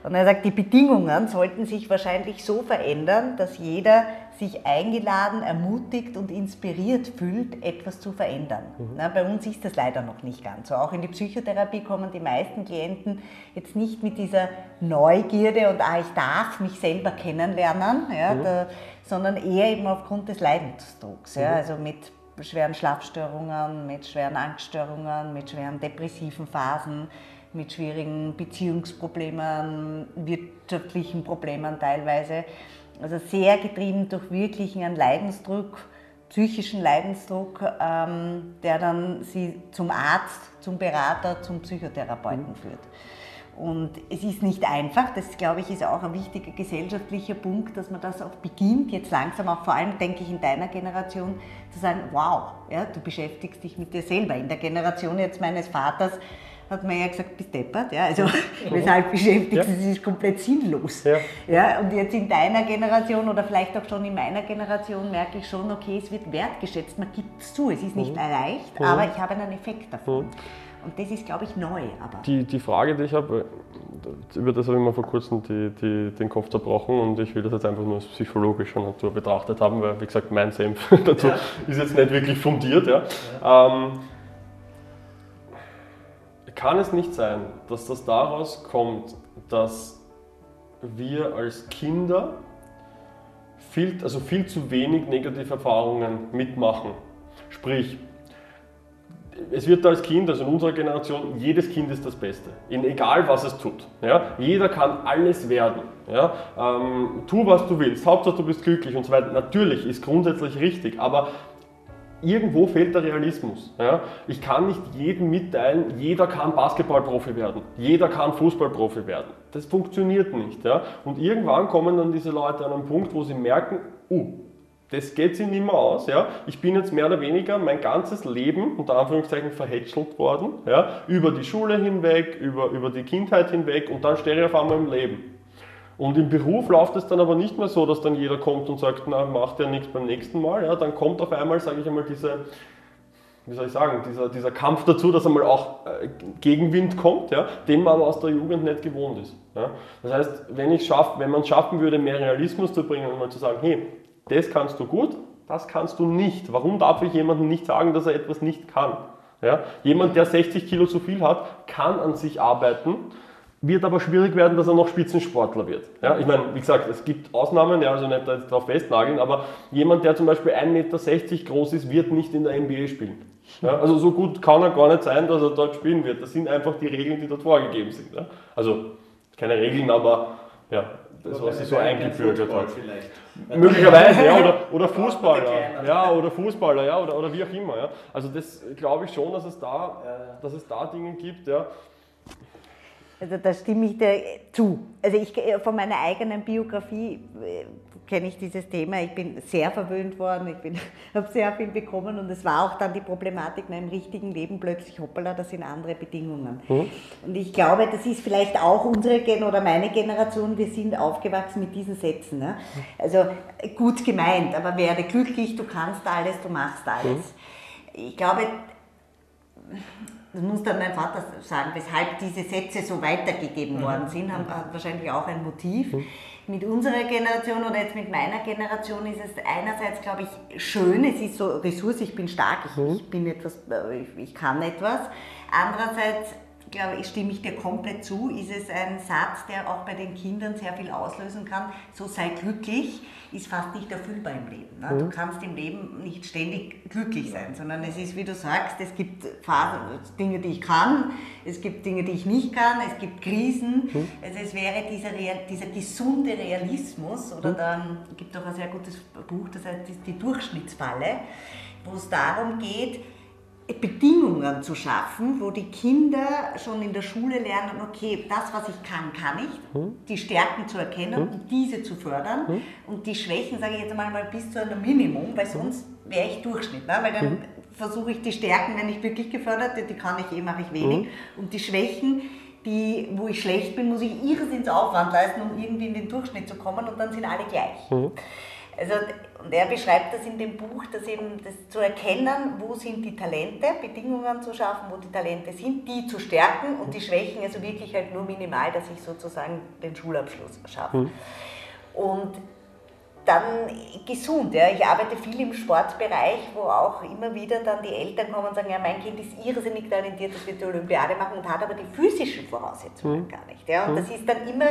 Und er sagt, die Bedingungen sollten sich wahrscheinlich so verändern, dass jeder sich eingeladen, ermutigt und inspiriert fühlt, etwas zu verändern. Mhm. Na, bei uns ist das leider noch nicht ganz so. Auch in die Psychotherapie kommen die meisten Klienten jetzt nicht mit dieser Neugierde und ah, ich darf mich selber kennenlernen, ja, mhm. da, sondern eher eben aufgrund des Leidensdrucks. Ja, mhm. also mit schweren Schlafstörungen, mit schweren Angststörungen, mit schweren depressiven Phasen, mit schwierigen Beziehungsproblemen, wirtschaftlichen Problemen teilweise. Also sehr getrieben durch wirklichen einen Leidensdruck, psychischen Leidensdruck, ähm, der dann sie zum Arzt, zum Berater, zum Psychotherapeuten mhm. führt. Und es ist nicht einfach, das glaube ich ist auch ein wichtiger gesellschaftlicher Punkt, dass man das auch beginnt, jetzt langsam auch vor allem, denke ich, in deiner Generation, zu sagen, wow, ja, du beschäftigst dich mit dir selber. In der Generation jetzt meines Vaters hat man ja gesagt, bist deppert. Ja? Also, weshalb beschäftigst du ja. dich komplett sinnlos. Ja. Ja? Und jetzt in deiner Generation oder vielleicht auch schon in meiner Generation merke ich schon, okay, es wird wertgeschätzt, man gibt es zu, es ist nicht mhm. leicht, mhm. aber ich habe einen Effekt davon. Mhm. Und das ist, glaube ich, neu. Aber die, die Frage, die ich habe, über das habe ich mir vor kurzem die, die, den Kopf zerbrochen und ich will das jetzt einfach nur aus psychologischer Natur betrachtet haben, weil, wie gesagt, mein Senf dazu ja. ist jetzt nicht wirklich fundiert. Ja. ja. Ähm, kann es nicht sein, dass das daraus kommt, dass wir als Kinder viel, also viel zu wenig negative Erfahrungen mitmachen? Sprich, es wird als Kind, also in unserer Generation, jedes Kind ist das Beste, in egal was es tut. Ja? Jeder kann alles werden. Ja? Ähm, tu, was du willst, Hauptsache du bist glücklich und so weiter. Natürlich ist grundsätzlich richtig, aber irgendwo fehlt der Realismus. Ja? Ich kann nicht jedem mitteilen, jeder kann Basketballprofi werden, jeder kann Fußballprofi werden. Das funktioniert nicht. Ja? Und irgendwann kommen dann diese Leute an einen Punkt, wo sie merken, uh, das geht sich nicht mehr aus. Ja? Ich bin jetzt mehr oder weniger mein ganzes Leben unter Anführungszeichen verhätschelt worden, ja? über die Schule hinweg, über, über die Kindheit hinweg und dann stehe ich auf einmal im Leben. Und im Beruf läuft es dann aber nicht mehr so, dass dann jeder kommt und sagt, na, macht ja nichts beim nächsten Mal. Ja, dann kommt auf einmal, sage ich einmal, diese, wie soll ich sagen, dieser, dieser Kampf dazu, dass einmal auch äh, Gegenwind kommt, ja, den man aus der Jugend nicht gewohnt ist. Ja. Das heißt, wenn, ich schaff, wenn man es schaffen würde, mehr Realismus zu bringen und mal zu sagen, hey, das kannst du gut, das kannst du nicht. Warum darf ich jemandem nicht sagen, dass er etwas nicht kann? Ja. Jemand, der 60 Kilo zu viel hat, kann an sich arbeiten, wird aber schwierig werden, dass er noch Spitzensportler wird. Ja, ich meine, wie gesagt, es gibt Ausnahmen, ja, also nicht darauf festnageln, aber jemand, der zum Beispiel 1,60 Meter groß ist, wird nicht in der NBA spielen. Ja, also so gut kann er gar nicht sein, dass er dort spielen wird. Das sind einfach die Regeln, die dort vorgegeben sind. Ja. Also keine Regeln, aber ja, das, was sich so eingeführt hat. Möglicherweise, ja, oder, oder Fußballer, ja, oder Fußballer, ja, oder, oder wie auch immer. Ja. Also das glaube ich schon, dass es da, dass es da Dinge gibt, ja, also da stimme ich dir zu. Also ich äh, von meiner eigenen Biografie äh, kenne ich dieses Thema. Ich bin sehr verwöhnt worden, ich habe sehr viel bekommen und es war auch dann die Problematik in einem richtigen Leben plötzlich, hoppala, das sind andere Bedingungen. Mhm. Und ich glaube, das ist vielleicht auch unsere Gen oder meine Generation, wir sind aufgewachsen mit diesen Sätzen. Ne? Also gut gemeint, aber werde glücklich, du kannst alles, du machst alles. Mhm. Ich glaube, das muss dann mein Vater sagen, weshalb diese Sätze so weitergegeben mhm. worden sind, haben wahrscheinlich auch ein Motiv. Mhm. Mit unserer Generation oder jetzt mit meiner Generation ist es einerseits, glaube ich, schön, es ist so Ressource, ich bin stark, ich, mhm. ich bin etwas, äh, ich, ich kann etwas. Andererseits glaube ich, stimme ich dir komplett zu, ist es ein Satz, der auch bei den Kindern sehr viel auslösen kann. So sei glücklich ist fast nicht erfüllbar im Leben. Ne? Du mhm. kannst im Leben nicht ständig glücklich sein, sondern es ist, wie du sagst, es gibt Dinge, die ich kann, es gibt Dinge, die ich nicht kann, es gibt Krisen. Mhm. Also es wäre dieser, dieser gesunde Realismus, oder mhm. dann gibt es auch ein sehr gutes Buch, das heißt die Durchschnittsfalle, wo es darum geht, Bedingungen zu schaffen, wo die Kinder schon in der Schule lernen, okay, das, was ich kann, kann ich, hm. die Stärken zu erkennen hm. und diese zu fördern hm. und die Schwächen, sage ich jetzt mal, bis zu einem Minimum, weil sonst wäre ich Durchschnitt, ne? weil dann hm. versuche ich die Stärken, wenn ich wirklich gefördert, die kann ich eh, mache ich wenig hm. und die Schwächen, die, wo ich schlecht bin, muss ich irrsinns Aufwand leisten, um irgendwie in den Durchschnitt zu kommen und dann sind alle gleich. Also, und er beschreibt das in dem Buch, dass eben das zu erkennen, wo sind die Talente, Bedingungen zu schaffen, wo die Talente sind, die zu stärken und die Schwächen also wirklich halt nur minimal, dass ich sozusagen den Schulabschluss schaffe. Mhm. Und dann gesund. Ja. Ich arbeite viel im Sportbereich, wo auch immer wieder dann die Eltern kommen und sagen, ja, mein Kind ist irrsinnig talentiert, das wird die Olympiade machen und hat aber die physischen Voraussetzungen mhm. gar nicht. Ja. Und mhm. das ist dann immer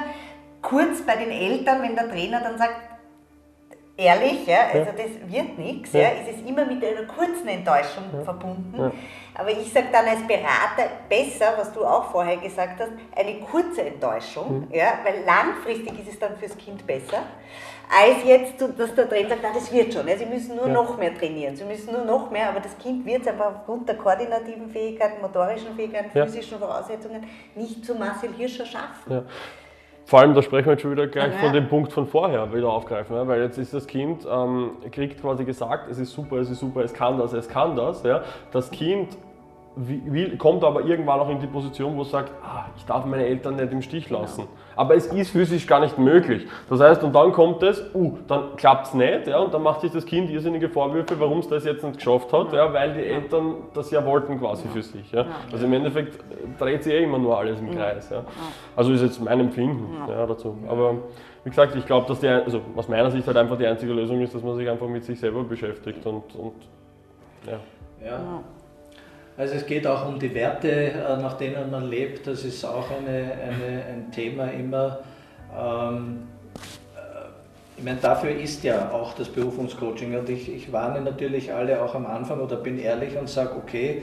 kurz bei den Eltern, wenn der Trainer dann sagt, ehrlich, ja, also das wird nichts, ja. ja, ist es immer mit einer kurzen Enttäuschung ja. verbunden. Ja. Aber ich sage dann als Berater besser, was du auch vorher gesagt hast, eine kurze Enttäuschung, mhm. ja, weil langfristig ist es dann fürs Kind besser, als jetzt, dass der Trainer sagt, na, das wird schon, ja, sie müssen nur noch mehr trainieren, sie müssen nur noch mehr, aber das Kind wird es aber aufgrund der koordinativen Fähigkeiten, motorischen Fähigkeiten, physischen Voraussetzungen nicht zu Marcel Hirscher schaffen. Vor allem, da sprechen wir jetzt schon wieder gleich von dem Punkt von vorher wieder aufgreifen, ja? weil jetzt ist das Kind, ähm, kriegt quasi gesagt, es ist super, es ist super, es kann das, es kann das. Ja? Das Kind will, kommt aber irgendwann auch in die Position, wo es sagt, ah, ich darf meine Eltern nicht im Stich lassen. Ja. Aber es ist physisch gar nicht möglich. Das heißt, und dann kommt es, uh, dann klappt es nicht, ja, und dann macht sich das Kind irrsinnige Vorwürfe, warum es das jetzt nicht geschafft hat, ja. ja weil die Eltern das ja wollten quasi für sich. Ja. Also im Endeffekt dreht sich eh immer nur alles im Kreis. Ja. Also ist jetzt mein Empfinden ja. dazu. Aber wie gesagt, ich glaube, dass die, also aus meiner Sicht halt einfach die einzige Lösung ist, dass man sich einfach mit sich selber beschäftigt und, und ja. Also es geht auch um die Werte, äh, nach denen man lebt. Das ist auch eine, eine, ein Thema immer. Ähm, äh, ich meine, dafür ist ja auch das Berufungscoaching. Und ich, ich warne natürlich alle auch am Anfang oder bin ehrlich und sage, okay,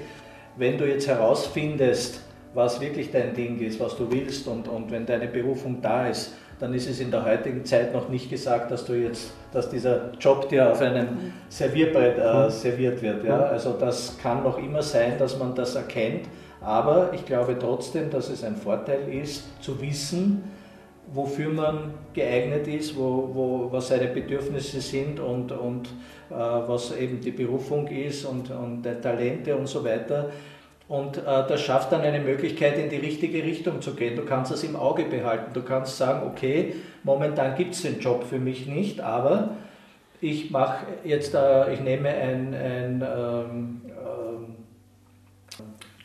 wenn du jetzt herausfindest, was wirklich dein Ding ist, was du willst und, und wenn deine Berufung da ist, dann ist es in der heutigen Zeit noch nicht gesagt, dass du jetzt, dass dieser Job dir auf einem Servierbrett äh, serviert wird. Ja? Also das kann noch immer sein, dass man das erkennt, aber ich glaube trotzdem, dass es ein Vorteil ist, zu wissen, wofür man geeignet ist, wo, wo, was seine Bedürfnisse sind und, und äh, was eben die Berufung ist und, und die Talente und so weiter. Und äh, das schafft dann eine Möglichkeit, in die richtige Richtung zu gehen. Du kannst das im Auge behalten. Du kannst sagen, okay, momentan gibt es den Job für mich nicht, aber ich mache jetzt, äh, ich nehme ein, ein ähm, ähm,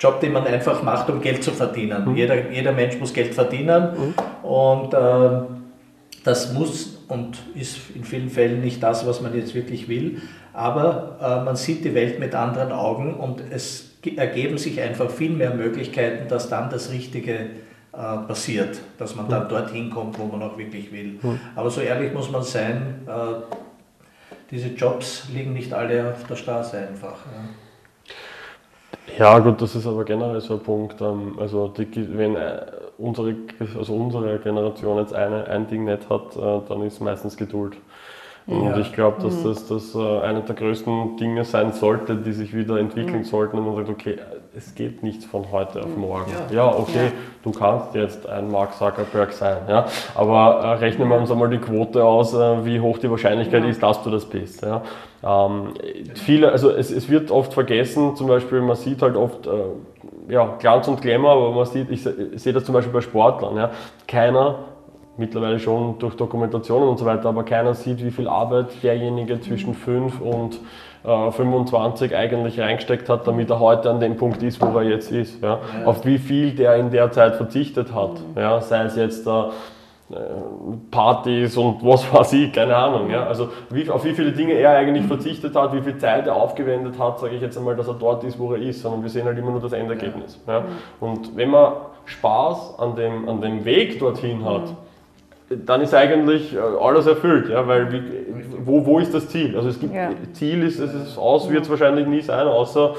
Job, den man einfach macht, um Geld zu verdienen. Mhm. Jeder, jeder Mensch muss Geld verdienen mhm. und äh, das muss und ist in vielen Fällen nicht das, was man jetzt wirklich will, aber äh, man sieht die Welt mit anderen Augen und es ergeben sich einfach viel mehr Möglichkeiten, dass dann das Richtige äh, passiert, dass man dann dorthin kommt, wo man auch wirklich will. Mhm. Aber so ehrlich muss man sein, äh, diese Jobs liegen nicht alle auf der Straße einfach. Ja. ja gut, das ist aber generell so ein Punkt. Ähm, also die, wenn äh, unsere, also unsere Generation jetzt eine, ein Ding nicht hat, äh, dann ist meistens Geduld. Und ja. ich glaube, dass mhm. das, das äh, eine der größten Dinge sein sollte, die sich wieder entwickeln mhm. sollten, und man sagt, okay, es geht nicht von heute auf mhm. morgen. Ja, ja okay, ja. du kannst jetzt ein Mark Zuckerberg sein, ja, aber äh, rechnen wir uns einmal die Quote aus, äh, wie hoch die Wahrscheinlichkeit ist, dass du das bist. Ja. Ähm, viele, also es, es wird oft vergessen, zum Beispiel, man sieht halt oft äh, ja, Glanz und Glamour, aber man sieht, ich, ich sehe das zum Beispiel bei Sportlern, ja, keiner mittlerweile schon durch Dokumentationen und so weiter, aber keiner sieht, wie viel Arbeit derjenige zwischen 5 und äh, 25 eigentlich reingesteckt hat, damit er heute an dem Punkt ist, wo er jetzt ist. Ja? Auf wie viel der in der Zeit verzichtet hat, ja? sei es jetzt äh, Partys und was weiß ich, keine Ahnung. Ja? Also wie, auf wie viele Dinge er eigentlich verzichtet hat, wie viel Zeit er aufgewendet hat, sage ich jetzt einmal, dass er dort ist, wo er ist, sondern wir sehen halt immer nur das Endergebnis. Ja? Und wenn man Spaß an dem, an dem Weg dorthin hat, mhm dann ist eigentlich äh, alles erfüllt, ja, weil wie, wo, wo ist das Ziel? Also es gibt ja. Ziel ist, es ist aus wird es wahrscheinlich nie sein, außer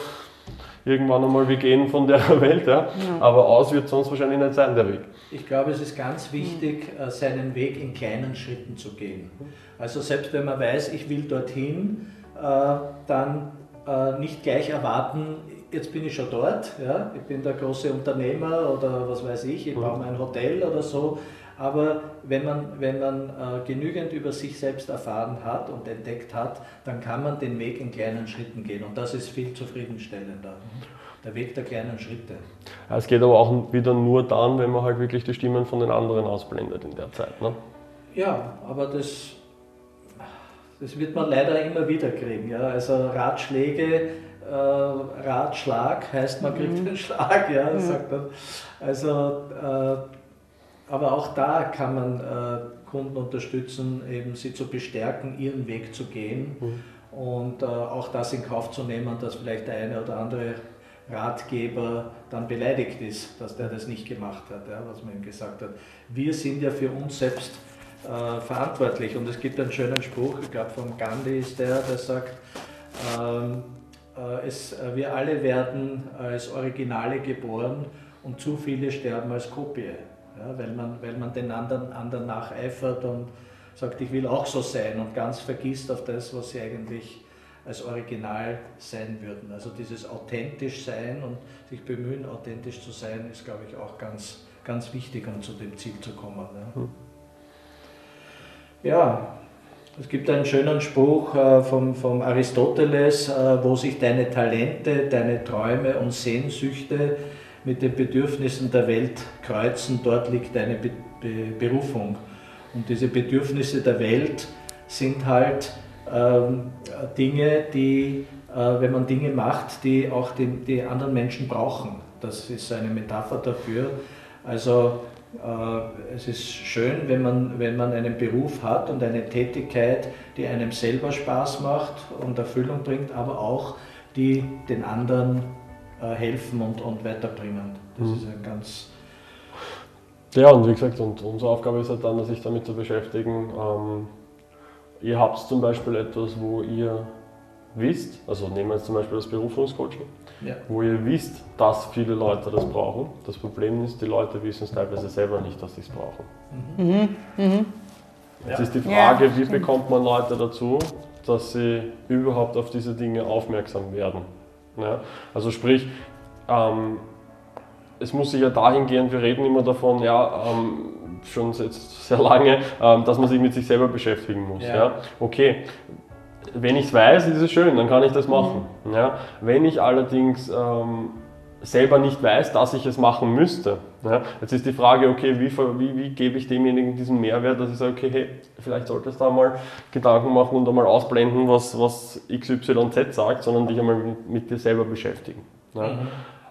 irgendwann einmal wir gehen von der Welt, ja. ja. aber aus wird sonst wahrscheinlich nicht sein der Weg. Ich glaube, es ist ganz wichtig, äh, seinen Weg in kleinen Schritten zu gehen. Also selbst wenn man weiß, ich will dorthin, äh, dann nicht gleich erwarten, jetzt bin ich schon dort, ja, ich bin der große Unternehmer oder was weiß ich, ich baue mein Hotel oder so, aber wenn man, wenn man äh, genügend über sich selbst erfahren hat und entdeckt hat, dann kann man den Weg in kleinen Schritten gehen. Und das ist viel zufriedenstellender. Der Weg der kleinen Schritte. es geht aber auch wieder nur dann, wenn man halt wirklich die Stimmen von den anderen ausblendet in der Zeit. Ne? Ja, aber das, das wird man leider immer wieder kriegen. Ja? Also Ratschläge, äh, Ratschlag heißt, man kriegt mhm. den Schlag. Ja? Mhm. Sagt man. Also äh, aber auch da kann man äh, Kunden unterstützen, eben sie zu bestärken, ihren Weg zu gehen mhm. und äh, auch das in Kauf zu nehmen, dass vielleicht der eine oder andere Ratgeber dann beleidigt ist, dass der das nicht gemacht hat, ja, was man ihm gesagt hat. Wir sind ja für uns selbst äh, verantwortlich und es gibt einen schönen Spruch, ich glaube von Gandhi ist der, der sagt, ähm, äh, es, äh, wir alle werden als Originale geboren und zu viele sterben als Kopie ja, weil, man, weil man den anderen, anderen nacheifert und sagt, ich will auch so sein und ganz vergisst auf das, was sie eigentlich als Original sein würden. Also dieses authentisch sein und sich bemühen, authentisch zu sein, ist, glaube ich, auch ganz, ganz wichtig, um zu dem Ziel zu kommen. Ja, hm. ja es gibt einen schönen Spruch äh, vom, vom Aristoteles, äh, wo sich deine Talente, deine Träume und Sehnsüchte mit den Bedürfnissen der Welt kreuzen, dort liegt deine Be Be Berufung. Und diese Bedürfnisse der Welt sind halt ähm, Dinge, die, äh, wenn man Dinge macht, die auch die, die anderen Menschen brauchen. Das ist eine Metapher dafür. Also äh, es ist schön, wenn man, wenn man einen Beruf hat und eine Tätigkeit, die einem selber Spaß macht und Erfüllung bringt, aber auch die den anderen helfen und, und weiterbringen. Das mhm. ist ein ganz. Ja, und wie gesagt, und unsere Aufgabe ist halt dann, sich damit zu beschäftigen. Ähm, ihr habt zum Beispiel etwas, wo ihr wisst, also nehmen wir jetzt zum Beispiel das Berufungscoaching, ja. wo ihr wisst, dass viele Leute das brauchen. Das Problem ist, die Leute wissen es teilweise selber nicht, dass sie es brauchen. Mhm. Mhm. Jetzt ja. ist die Frage, ja. wie bekommt man Leute dazu, dass sie überhaupt auf diese Dinge aufmerksam werden? Ja? Also sprich, ähm, es muss sich ja dahin gehen, wir reden immer davon, ja, ähm, schon jetzt sehr lange, ähm, dass man sich mit sich selber beschäftigen muss. Ja. ja? Okay, wenn ich es weiß, ist es schön, dann kann ich das machen. Mhm. Ja? Wenn ich allerdings ähm, selber nicht weiß, dass ich es machen müsste. Ja, jetzt ist die Frage, okay, wie, wie, wie, gebe ich demjenigen diesen Mehrwert, dass ich sage, okay, hey, vielleicht solltest du da mal Gedanken machen und einmal ausblenden, was, was XYZ sagt, sondern dich einmal mit, mit dir selber beschäftigen. Ja. Mhm.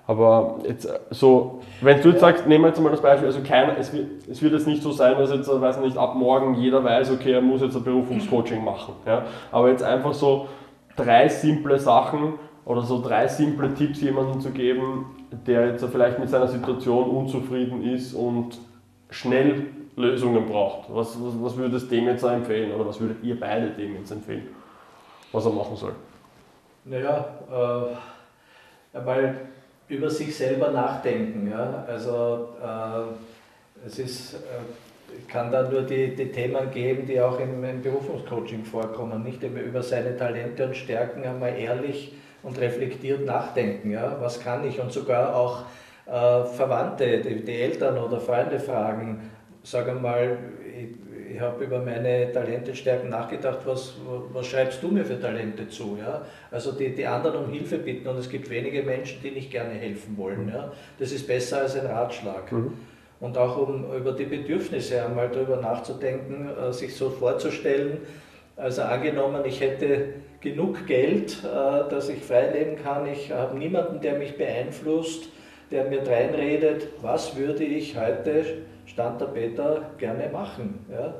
Aber jetzt so, wenn du jetzt sagst, nehmen wir jetzt mal das Beispiel, also keiner, es wird, es wird jetzt nicht so sein, dass jetzt, weiß nicht, ab morgen jeder weiß, okay, er muss jetzt ein Berufungscoaching machen. Ja? Aber jetzt einfach so drei simple Sachen oder so drei simple Tipps jemandem zu geben, der jetzt vielleicht mit seiner Situation unzufrieden ist und schnell Lösungen braucht. Was, was, was würdest dem jetzt empfehlen oder was würdet ihr beide dem jetzt empfehlen, was er machen soll? Naja, äh, weil über sich selber nachdenken. Ja? Also äh, es ist, äh, kann da nur die, die Themen geben, die auch im, im Berufungscoaching vorkommen, nicht über seine Talente und Stärken einmal ehrlich und reflektiert nachdenken. Ja? Was kann ich? Und sogar auch äh, Verwandte, die, die, Eltern oder Freunde fragen, sagen mal, ich, ich habe über meine Talente, Stärken nachgedacht, was, was schreibst du mir für Talente zu? Ja? Also die, die anderen um Hilfe bitten und es gibt wenige Menschen, die nicht gerne helfen wollen. Ja? Das ist besser als ein Ratschlag. Mhm. Und auch um über die Bedürfnisse einmal darüber nachzudenken, äh, sich so vorzustellen, also angenommen, ich hätte genug Geld, äh, dass ich frei leben kann, ich habe niemanden, der mich beeinflusst, der mir reinredet, was würde ich heute, Stand der Peter, gerne machen. Ja?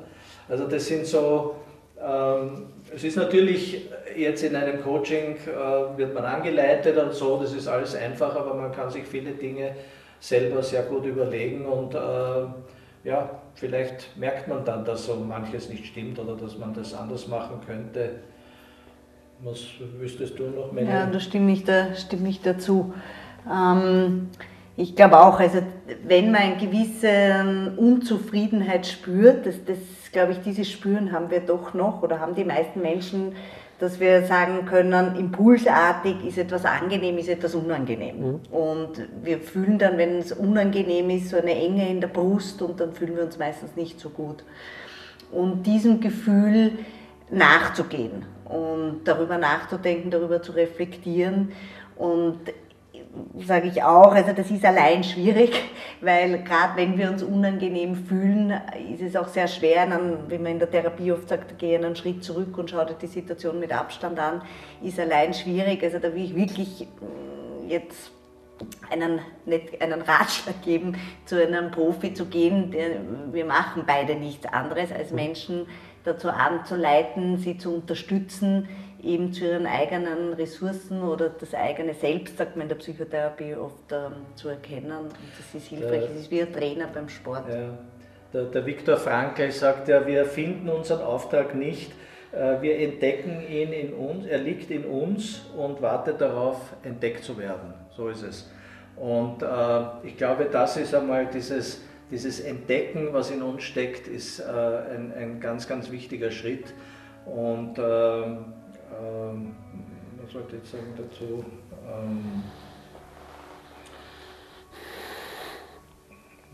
Also das sind so, ähm, es ist natürlich jetzt in einem Coaching, äh, wird man angeleitet und so, das ist alles einfach, aber man kann sich viele Dinge selber sehr gut überlegen und äh, ja, vielleicht merkt man dann, dass so manches nicht stimmt oder dass man das anders machen könnte. Was wüsstest du noch, Melanie? Ja, da stimme ich, da, stimme ich dazu. Ähm, ich glaube auch, also wenn man eine gewisse Unzufriedenheit spürt, das, das glaube ich, dieses Spüren haben wir doch noch oder haben die meisten Menschen dass wir sagen können, impulsartig ist etwas angenehm, ist etwas unangenehm. Mhm. Und wir fühlen dann, wenn es unangenehm ist, so eine Enge in der Brust und dann fühlen wir uns meistens nicht so gut. Und diesem Gefühl nachzugehen und darüber nachzudenken, darüber zu reflektieren und sage ich auch, also das ist allein schwierig, weil gerade wenn wir uns unangenehm fühlen, ist es auch sehr schwer, dann, wie man in der Therapie oft sagt, geh einen Schritt zurück und schau dir die Situation mit Abstand an, ist allein schwierig. Also da will ich wirklich mm, jetzt einen, nicht einen Ratschlag geben, zu einem Profi zu gehen. Wir machen beide nichts anderes, als Menschen dazu anzuleiten, sie zu unterstützen, eben zu ihren eigenen Ressourcen oder das eigene Selbst, sagt man in der Psychotherapie oft, ähm, zu erkennen. Und das ist hilfreich, es ist wie ein Trainer beim Sport. Ja. Der, der Viktor Frankl sagt ja, wir finden unseren Auftrag nicht, äh, wir entdecken ihn in uns, er liegt in uns und wartet darauf, entdeckt zu werden. So ist es. Und äh, ich glaube, das ist einmal dieses, dieses Entdecken, was in uns steckt, ist äh, ein, ein ganz, ganz wichtiger Schritt. Und ähm, ähm, was wollte ich jetzt sagen dazu? Ähm,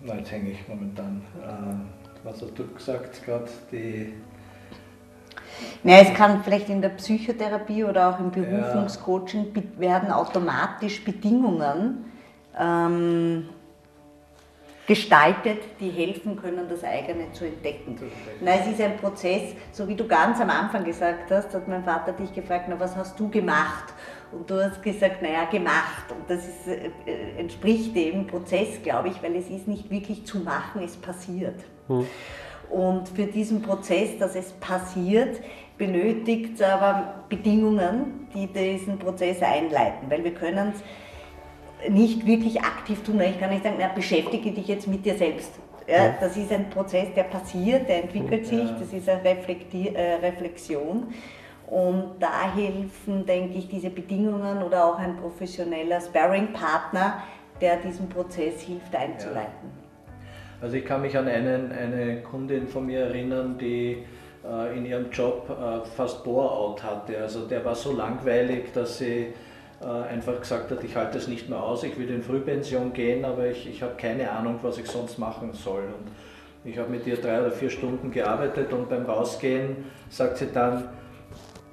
na, jetzt hänge ich momentan. Äh, was hast du gesagt gerade? Die ja, es kann vielleicht in der Psychotherapie oder auch im Berufungscoaching ja. werden automatisch Bedingungen ähm, gestaltet, die helfen können, das eigene zu entdecken. Na, es ist ein Prozess, so wie du ganz am Anfang gesagt hast, hat mein Vater dich gefragt, na, was hast du gemacht? Und du hast gesagt, naja, gemacht. Und das ist, äh, entspricht dem Prozess, glaube ich, weil es ist nicht wirklich zu machen, es passiert. Hm. Und für diesen Prozess, dass es passiert, benötigt es aber Bedingungen, die diesen Prozess einleiten, weil wir können es nicht wirklich aktiv tun. Ich kann nicht sagen, na, beschäftige dich jetzt mit dir selbst. Ja, das ist ein Prozess, der passiert, der entwickelt sich, das ist eine äh, Reflexion. Und da helfen, denke ich, diese Bedingungen oder auch ein professioneller Sparring-Partner, der diesen Prozess hilft einzuleiten. Also ich kann mich an einen, eine Kundin von mir erinnern, die äh, in ihrem Job äh, fast Bore-out hatte. Also der war so langweilig, dass sie einfach gesagt hat, ich halte es nicht mehr aus, ich will in Frühpension gehen, aber ich, ich habe keine Ahnung, was ich sonst machen soll. Und ich habe mit ihr drei oder vier Stunden gearbeitet und beim Rausgehen sagt sie dann,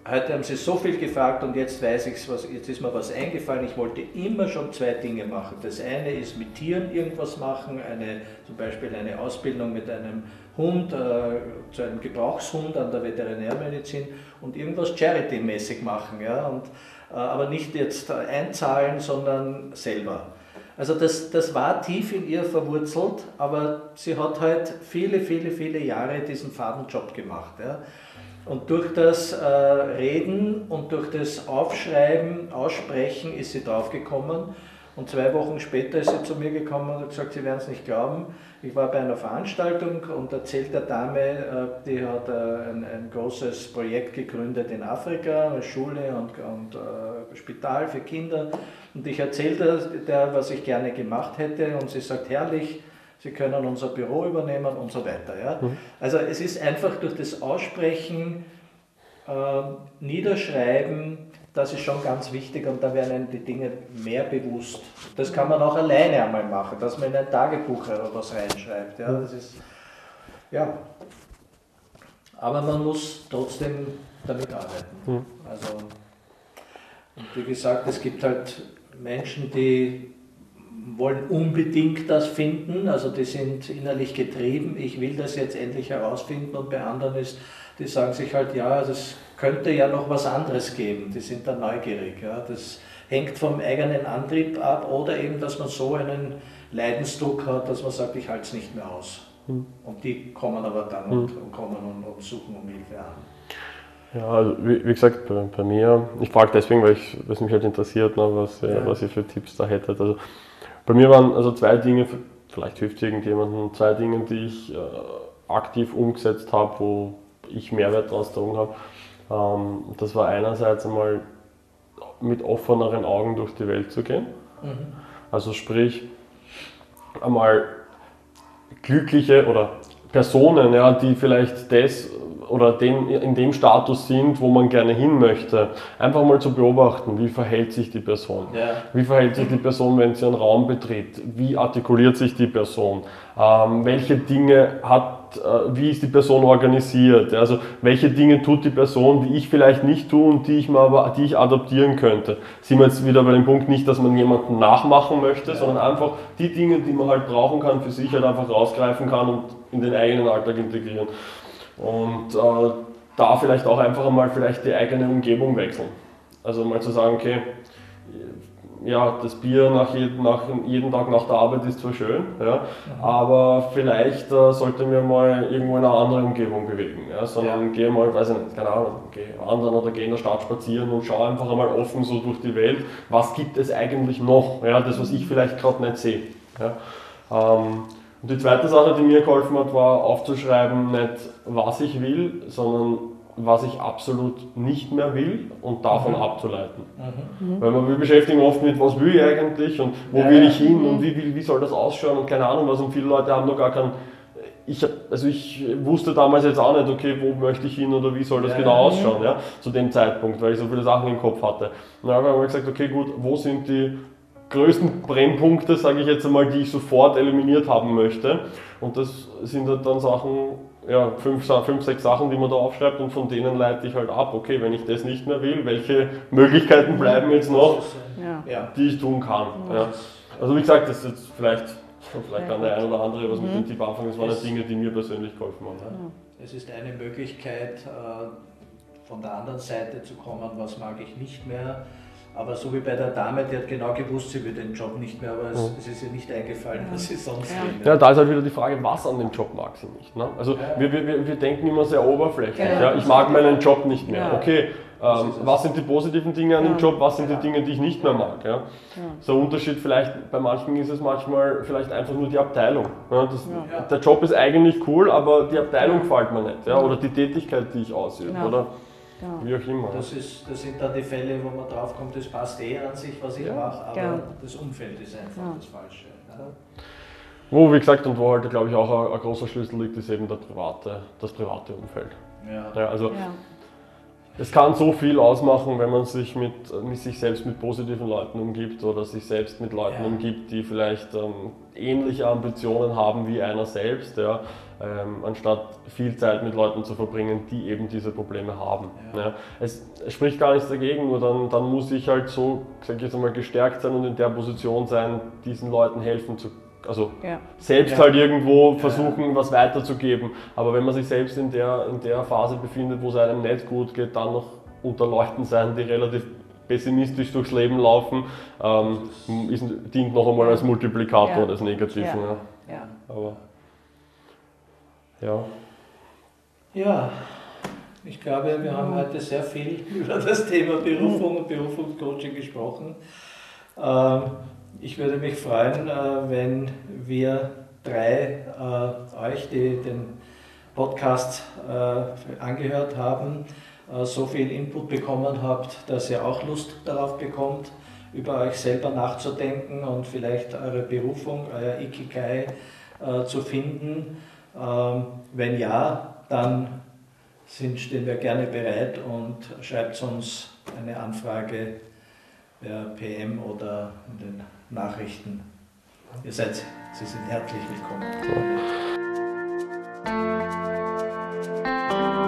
heute haben Sie so viel gefragt und jetzt weiß ich was, jetzt ist mir was eingefallen. Ich wollte immer schon zwei Dinge machen. Das eine ist mit Tieren irgendwas machen, eine, zum Beispiel eine Ausbildung mit einem Hund, äh, zu einem Gebrauchshund an der Veterinärmedizin und irgendwas Charity-mäßig machen. Ja? Und, äh, aber nicht jetzt einzahlen, sondern selber. Also das, das war tief in ihr verwurzelt, aber sie hat halt viele, viele, viele Jahre diesen Fadenjob gemacht. Ja? Und durch das äh, Reden und durch das Aufschreiben, Aussprechen ist sie draufgekommen. Und zwei Wochen später ist sie zu mir gekommen und hat gesagt, Sie werden es nicht glauben. Ich war bei einer Veranstaltung und erzählt der Dame, äh, die hat äh, ein, ein, großes Projekt gegründet in Afrika, eine Schule und, und äh, Spital für Kinder. Und ich erzählte der, was ich gerne gemacht hätte und sie sagt, herrlich, Sie können unser Büro übernehmen und so weiter. Ja? Mhm. Also es ist einfach durch das Aussprechen, äh, Niederschreiben, das ist schon ganz wichtig und da werden einem die Dinge mehr bewusst. Das kann man auch alleine einmal machen, dass man in ein Tagebuch oder was reinschreibt. Ja? Das ist, ja. Aber man muss trotzdem damit arbeiten. Mhm. Also, und wie gesagt, es gibt halt Menschen, die wollen unbedingt das finden, also die sind innerlich getrieben, ich will das jetzt endlich herausfinden und bei anderen ist, die sagen sich halt, ja, also es könnte ja noch was anderes geben, die sind dann neugierig. Ja. Das hängt vom eigenen Antrieb ab oder eben, dass man so einen Leidensdruck hat, dass man sagt, ich halte es nicht mehr aus. Hm. Und die kommen aber dann hm. und, und, kommen und, und, suchen um Hilfe an. Ja, also wie, wie gesagt, bei, bei, mir, ich frage deswegen, weil es mich halt interessiert, ne, was, ja. was ihr für Tipps da hättet. Also bei mir waren also zwei Dinge, vielleicht hilft irgendjemandem, zwei Dinge, die ich äh, aktiv umgesetzt habe, wo ich Mehrwert daraus gezogen habe. Ähm, das war einerseits einmal mit offeneren Augen durch die Welt zu gehen. Mhm. Also sprich, einmal glückliche oder Personen, ja, die vielleicht das oder den, in dem Status sind, wo man gerne hin möchte, einfach mal zu beobachten, wie verhält sich die Person. Ja. Wie verhält sich die Person, wenn sie einen Raum betritt? Wie artikuliert sich die Person? Ähm, welche Dinge hat, äh, wie ist die Person organisiert? Also welche Dinge tut die Person, die ich vielleicht nicht tue und die ich, mal aber, die ich adaptieren könnte? Sind wir jetzt wieder bei dem Punkt nicht, dass man jemanden nachmachen möchte, ja. sondern einfach die Dinge, die man halt brauchen kann, für sich halt einfach rausgreifen kann und in den eigenen Alltag integrieren. Und äh, da vielleicht auch einfach einmal vielleicht die eigene Umgebung wechseln. Also mal zu sagen, okay, ja, das Bier nach jedem, nach jedem Tag nach der Arbeit ist zwar schön, ja, mhm. aber vielleicht äh, sollte mir mal irgendwo in einer anderen Umgebung bewegen, ja, sondern ja. gehe mal, weiß ich nicht, keine Ahnung, gehe wandern oder gehe in der Stadt spazieren und schaue einfach einmal offen so durch die Welt, was gibt es eigentlich noch, ja, das was ich vielleicht gerade nicht sehe. Ja. Ähm, und die zweite Sache, die mir geholfen hat, war aufzuschreiben, nicht was ich will, sondern was ich absolut nicht mehr will und davon mhm. abzuleiten. Mhm. Weil wir beschäftigen oft mit, was will ich eigentlich und wo ja, will ich hin mhm. und wie, wie, wie soll das ausschauen und keine Ahnung was. Und viele Leute haben noch gar keinen. Ich, also ich wusste damals jetzt auch nicht, okay, wo möchte ich hin oder wie soll das ja, genau ausschauen, ja, zu dem Zeitpunkt, weil ich so viele Sachen im Kopf hatte. Und dann habe ich gesagt, okay, gut, wo sind die größten Brennpunkte, sage ich jetzt einmal, die ich sofort eliminiert haben möchte. Und das sind halt dann Sachen, ja, fünf, fünf, sechs Sachen, die man da aufschreibt und von denen leite ich halt ab, okay, wenn ich das nicht mehr will, welche Möglichkeiten bleiben jetzt noch, ja. die ich tun kann. Ja. Also wie gesagt, das ist jetzt vielleicht, vielleicht kann der eine oder andere was mit dem mhm. Tipp anfangen, das waren es Dinge, die mir persönlich geholfen haben. Es ist eine Möglichkeit, äh, von der anderen Seite zu kommen, was mag ich nicht mehr, aber so wie bei der Dame, die hat genau gewusst, sie will den Job nicht mehr, aber es, mhm. es ist ihr nicht eingefallen, was sie sonst ja. will. Ja, da ist halt wieder die Frage, was an dem Job mag sie nicht. Ne? Also ja. wir, wir, wir denken immer sehr oberflächlich. Ja. Ich mag meinen Job nicht mehr. Okay, ähm, was sind die positiven Dinge an dem Job, was sind die Dinge, die ich nicht mehr mag. Ja? So ein Unterschied vielleicht, bei manchen ist es manchmal vielleicht einfach nur die Abteilung. Ja? Das, der Job ist eigentlich cool, aber die Abteilung gefällt mir nicht. Ja? Oder die Tätigkeit, die ich ausübe. Oder? Ja. Wie auch immer. Das, ist, das sind dann die Fälle, wo man drauf kommt, das passt eh an sich, was ich ja. mache, aber ja. das Umfeld ist einfach das Falsche. Wo, wie gesagt, und wo halt, glaube ich, auch ein, ein, großer Schlüssel liegt, ist eben der private, das private Umfeld. Ja. also es kann so viel ausmachen, wenn man sich mit, mit sich selbst mit positiven Leuten umgibt oder sich selbst mit Leuten ja. umgibt, die vielleicht ähm, ähnliche Ambitionen haben wie einer selbst, ja, ähm, anstatt viel Zeit mit Leuten zu verbringen, die eben diese Probleme haben. Ja. ja. Es, es, spricht gar nichts dagegen, nur dann, dann muss ich halt so, sag ich jetzt einmal, gestärkt sein und in der Position sein, diesen Leuten helfen zu können also ja. selbst ja. halt irgendwo versuchen, ja. was weiterzugeben. Aber wenn man sich selbst in der, in der Phase befindet, wo es einem nicht gut geht, dann noch unter Leuten sein, die relativ pessimistisch durchs Leben laufen, ähm, ist, dient noch einmal als Multiplikator des Negativen. Ja. Aber ja. Ja, ich glaube, wir haben heute sehr viel über das Thema Berufung und Berufungscoaching gesprochen. Ähm, ich würde mich freuen, äh, wenn wir drei äh, euch, die den Podcast äh, angehört haben, so viel Input bekommen habt, dass ihr auch Lust darauf bekommt, über euch selber nachzudenken und vielleicht eure Berufung, euer Ikigai zu finden. Ähm, wenn ja, dann sind, stehen wir gerne bereit und schreibt uns eine Anfrage per PM oder in den Nachrichten. Ihr seid, Sie sind herzlich willkommen. Ja.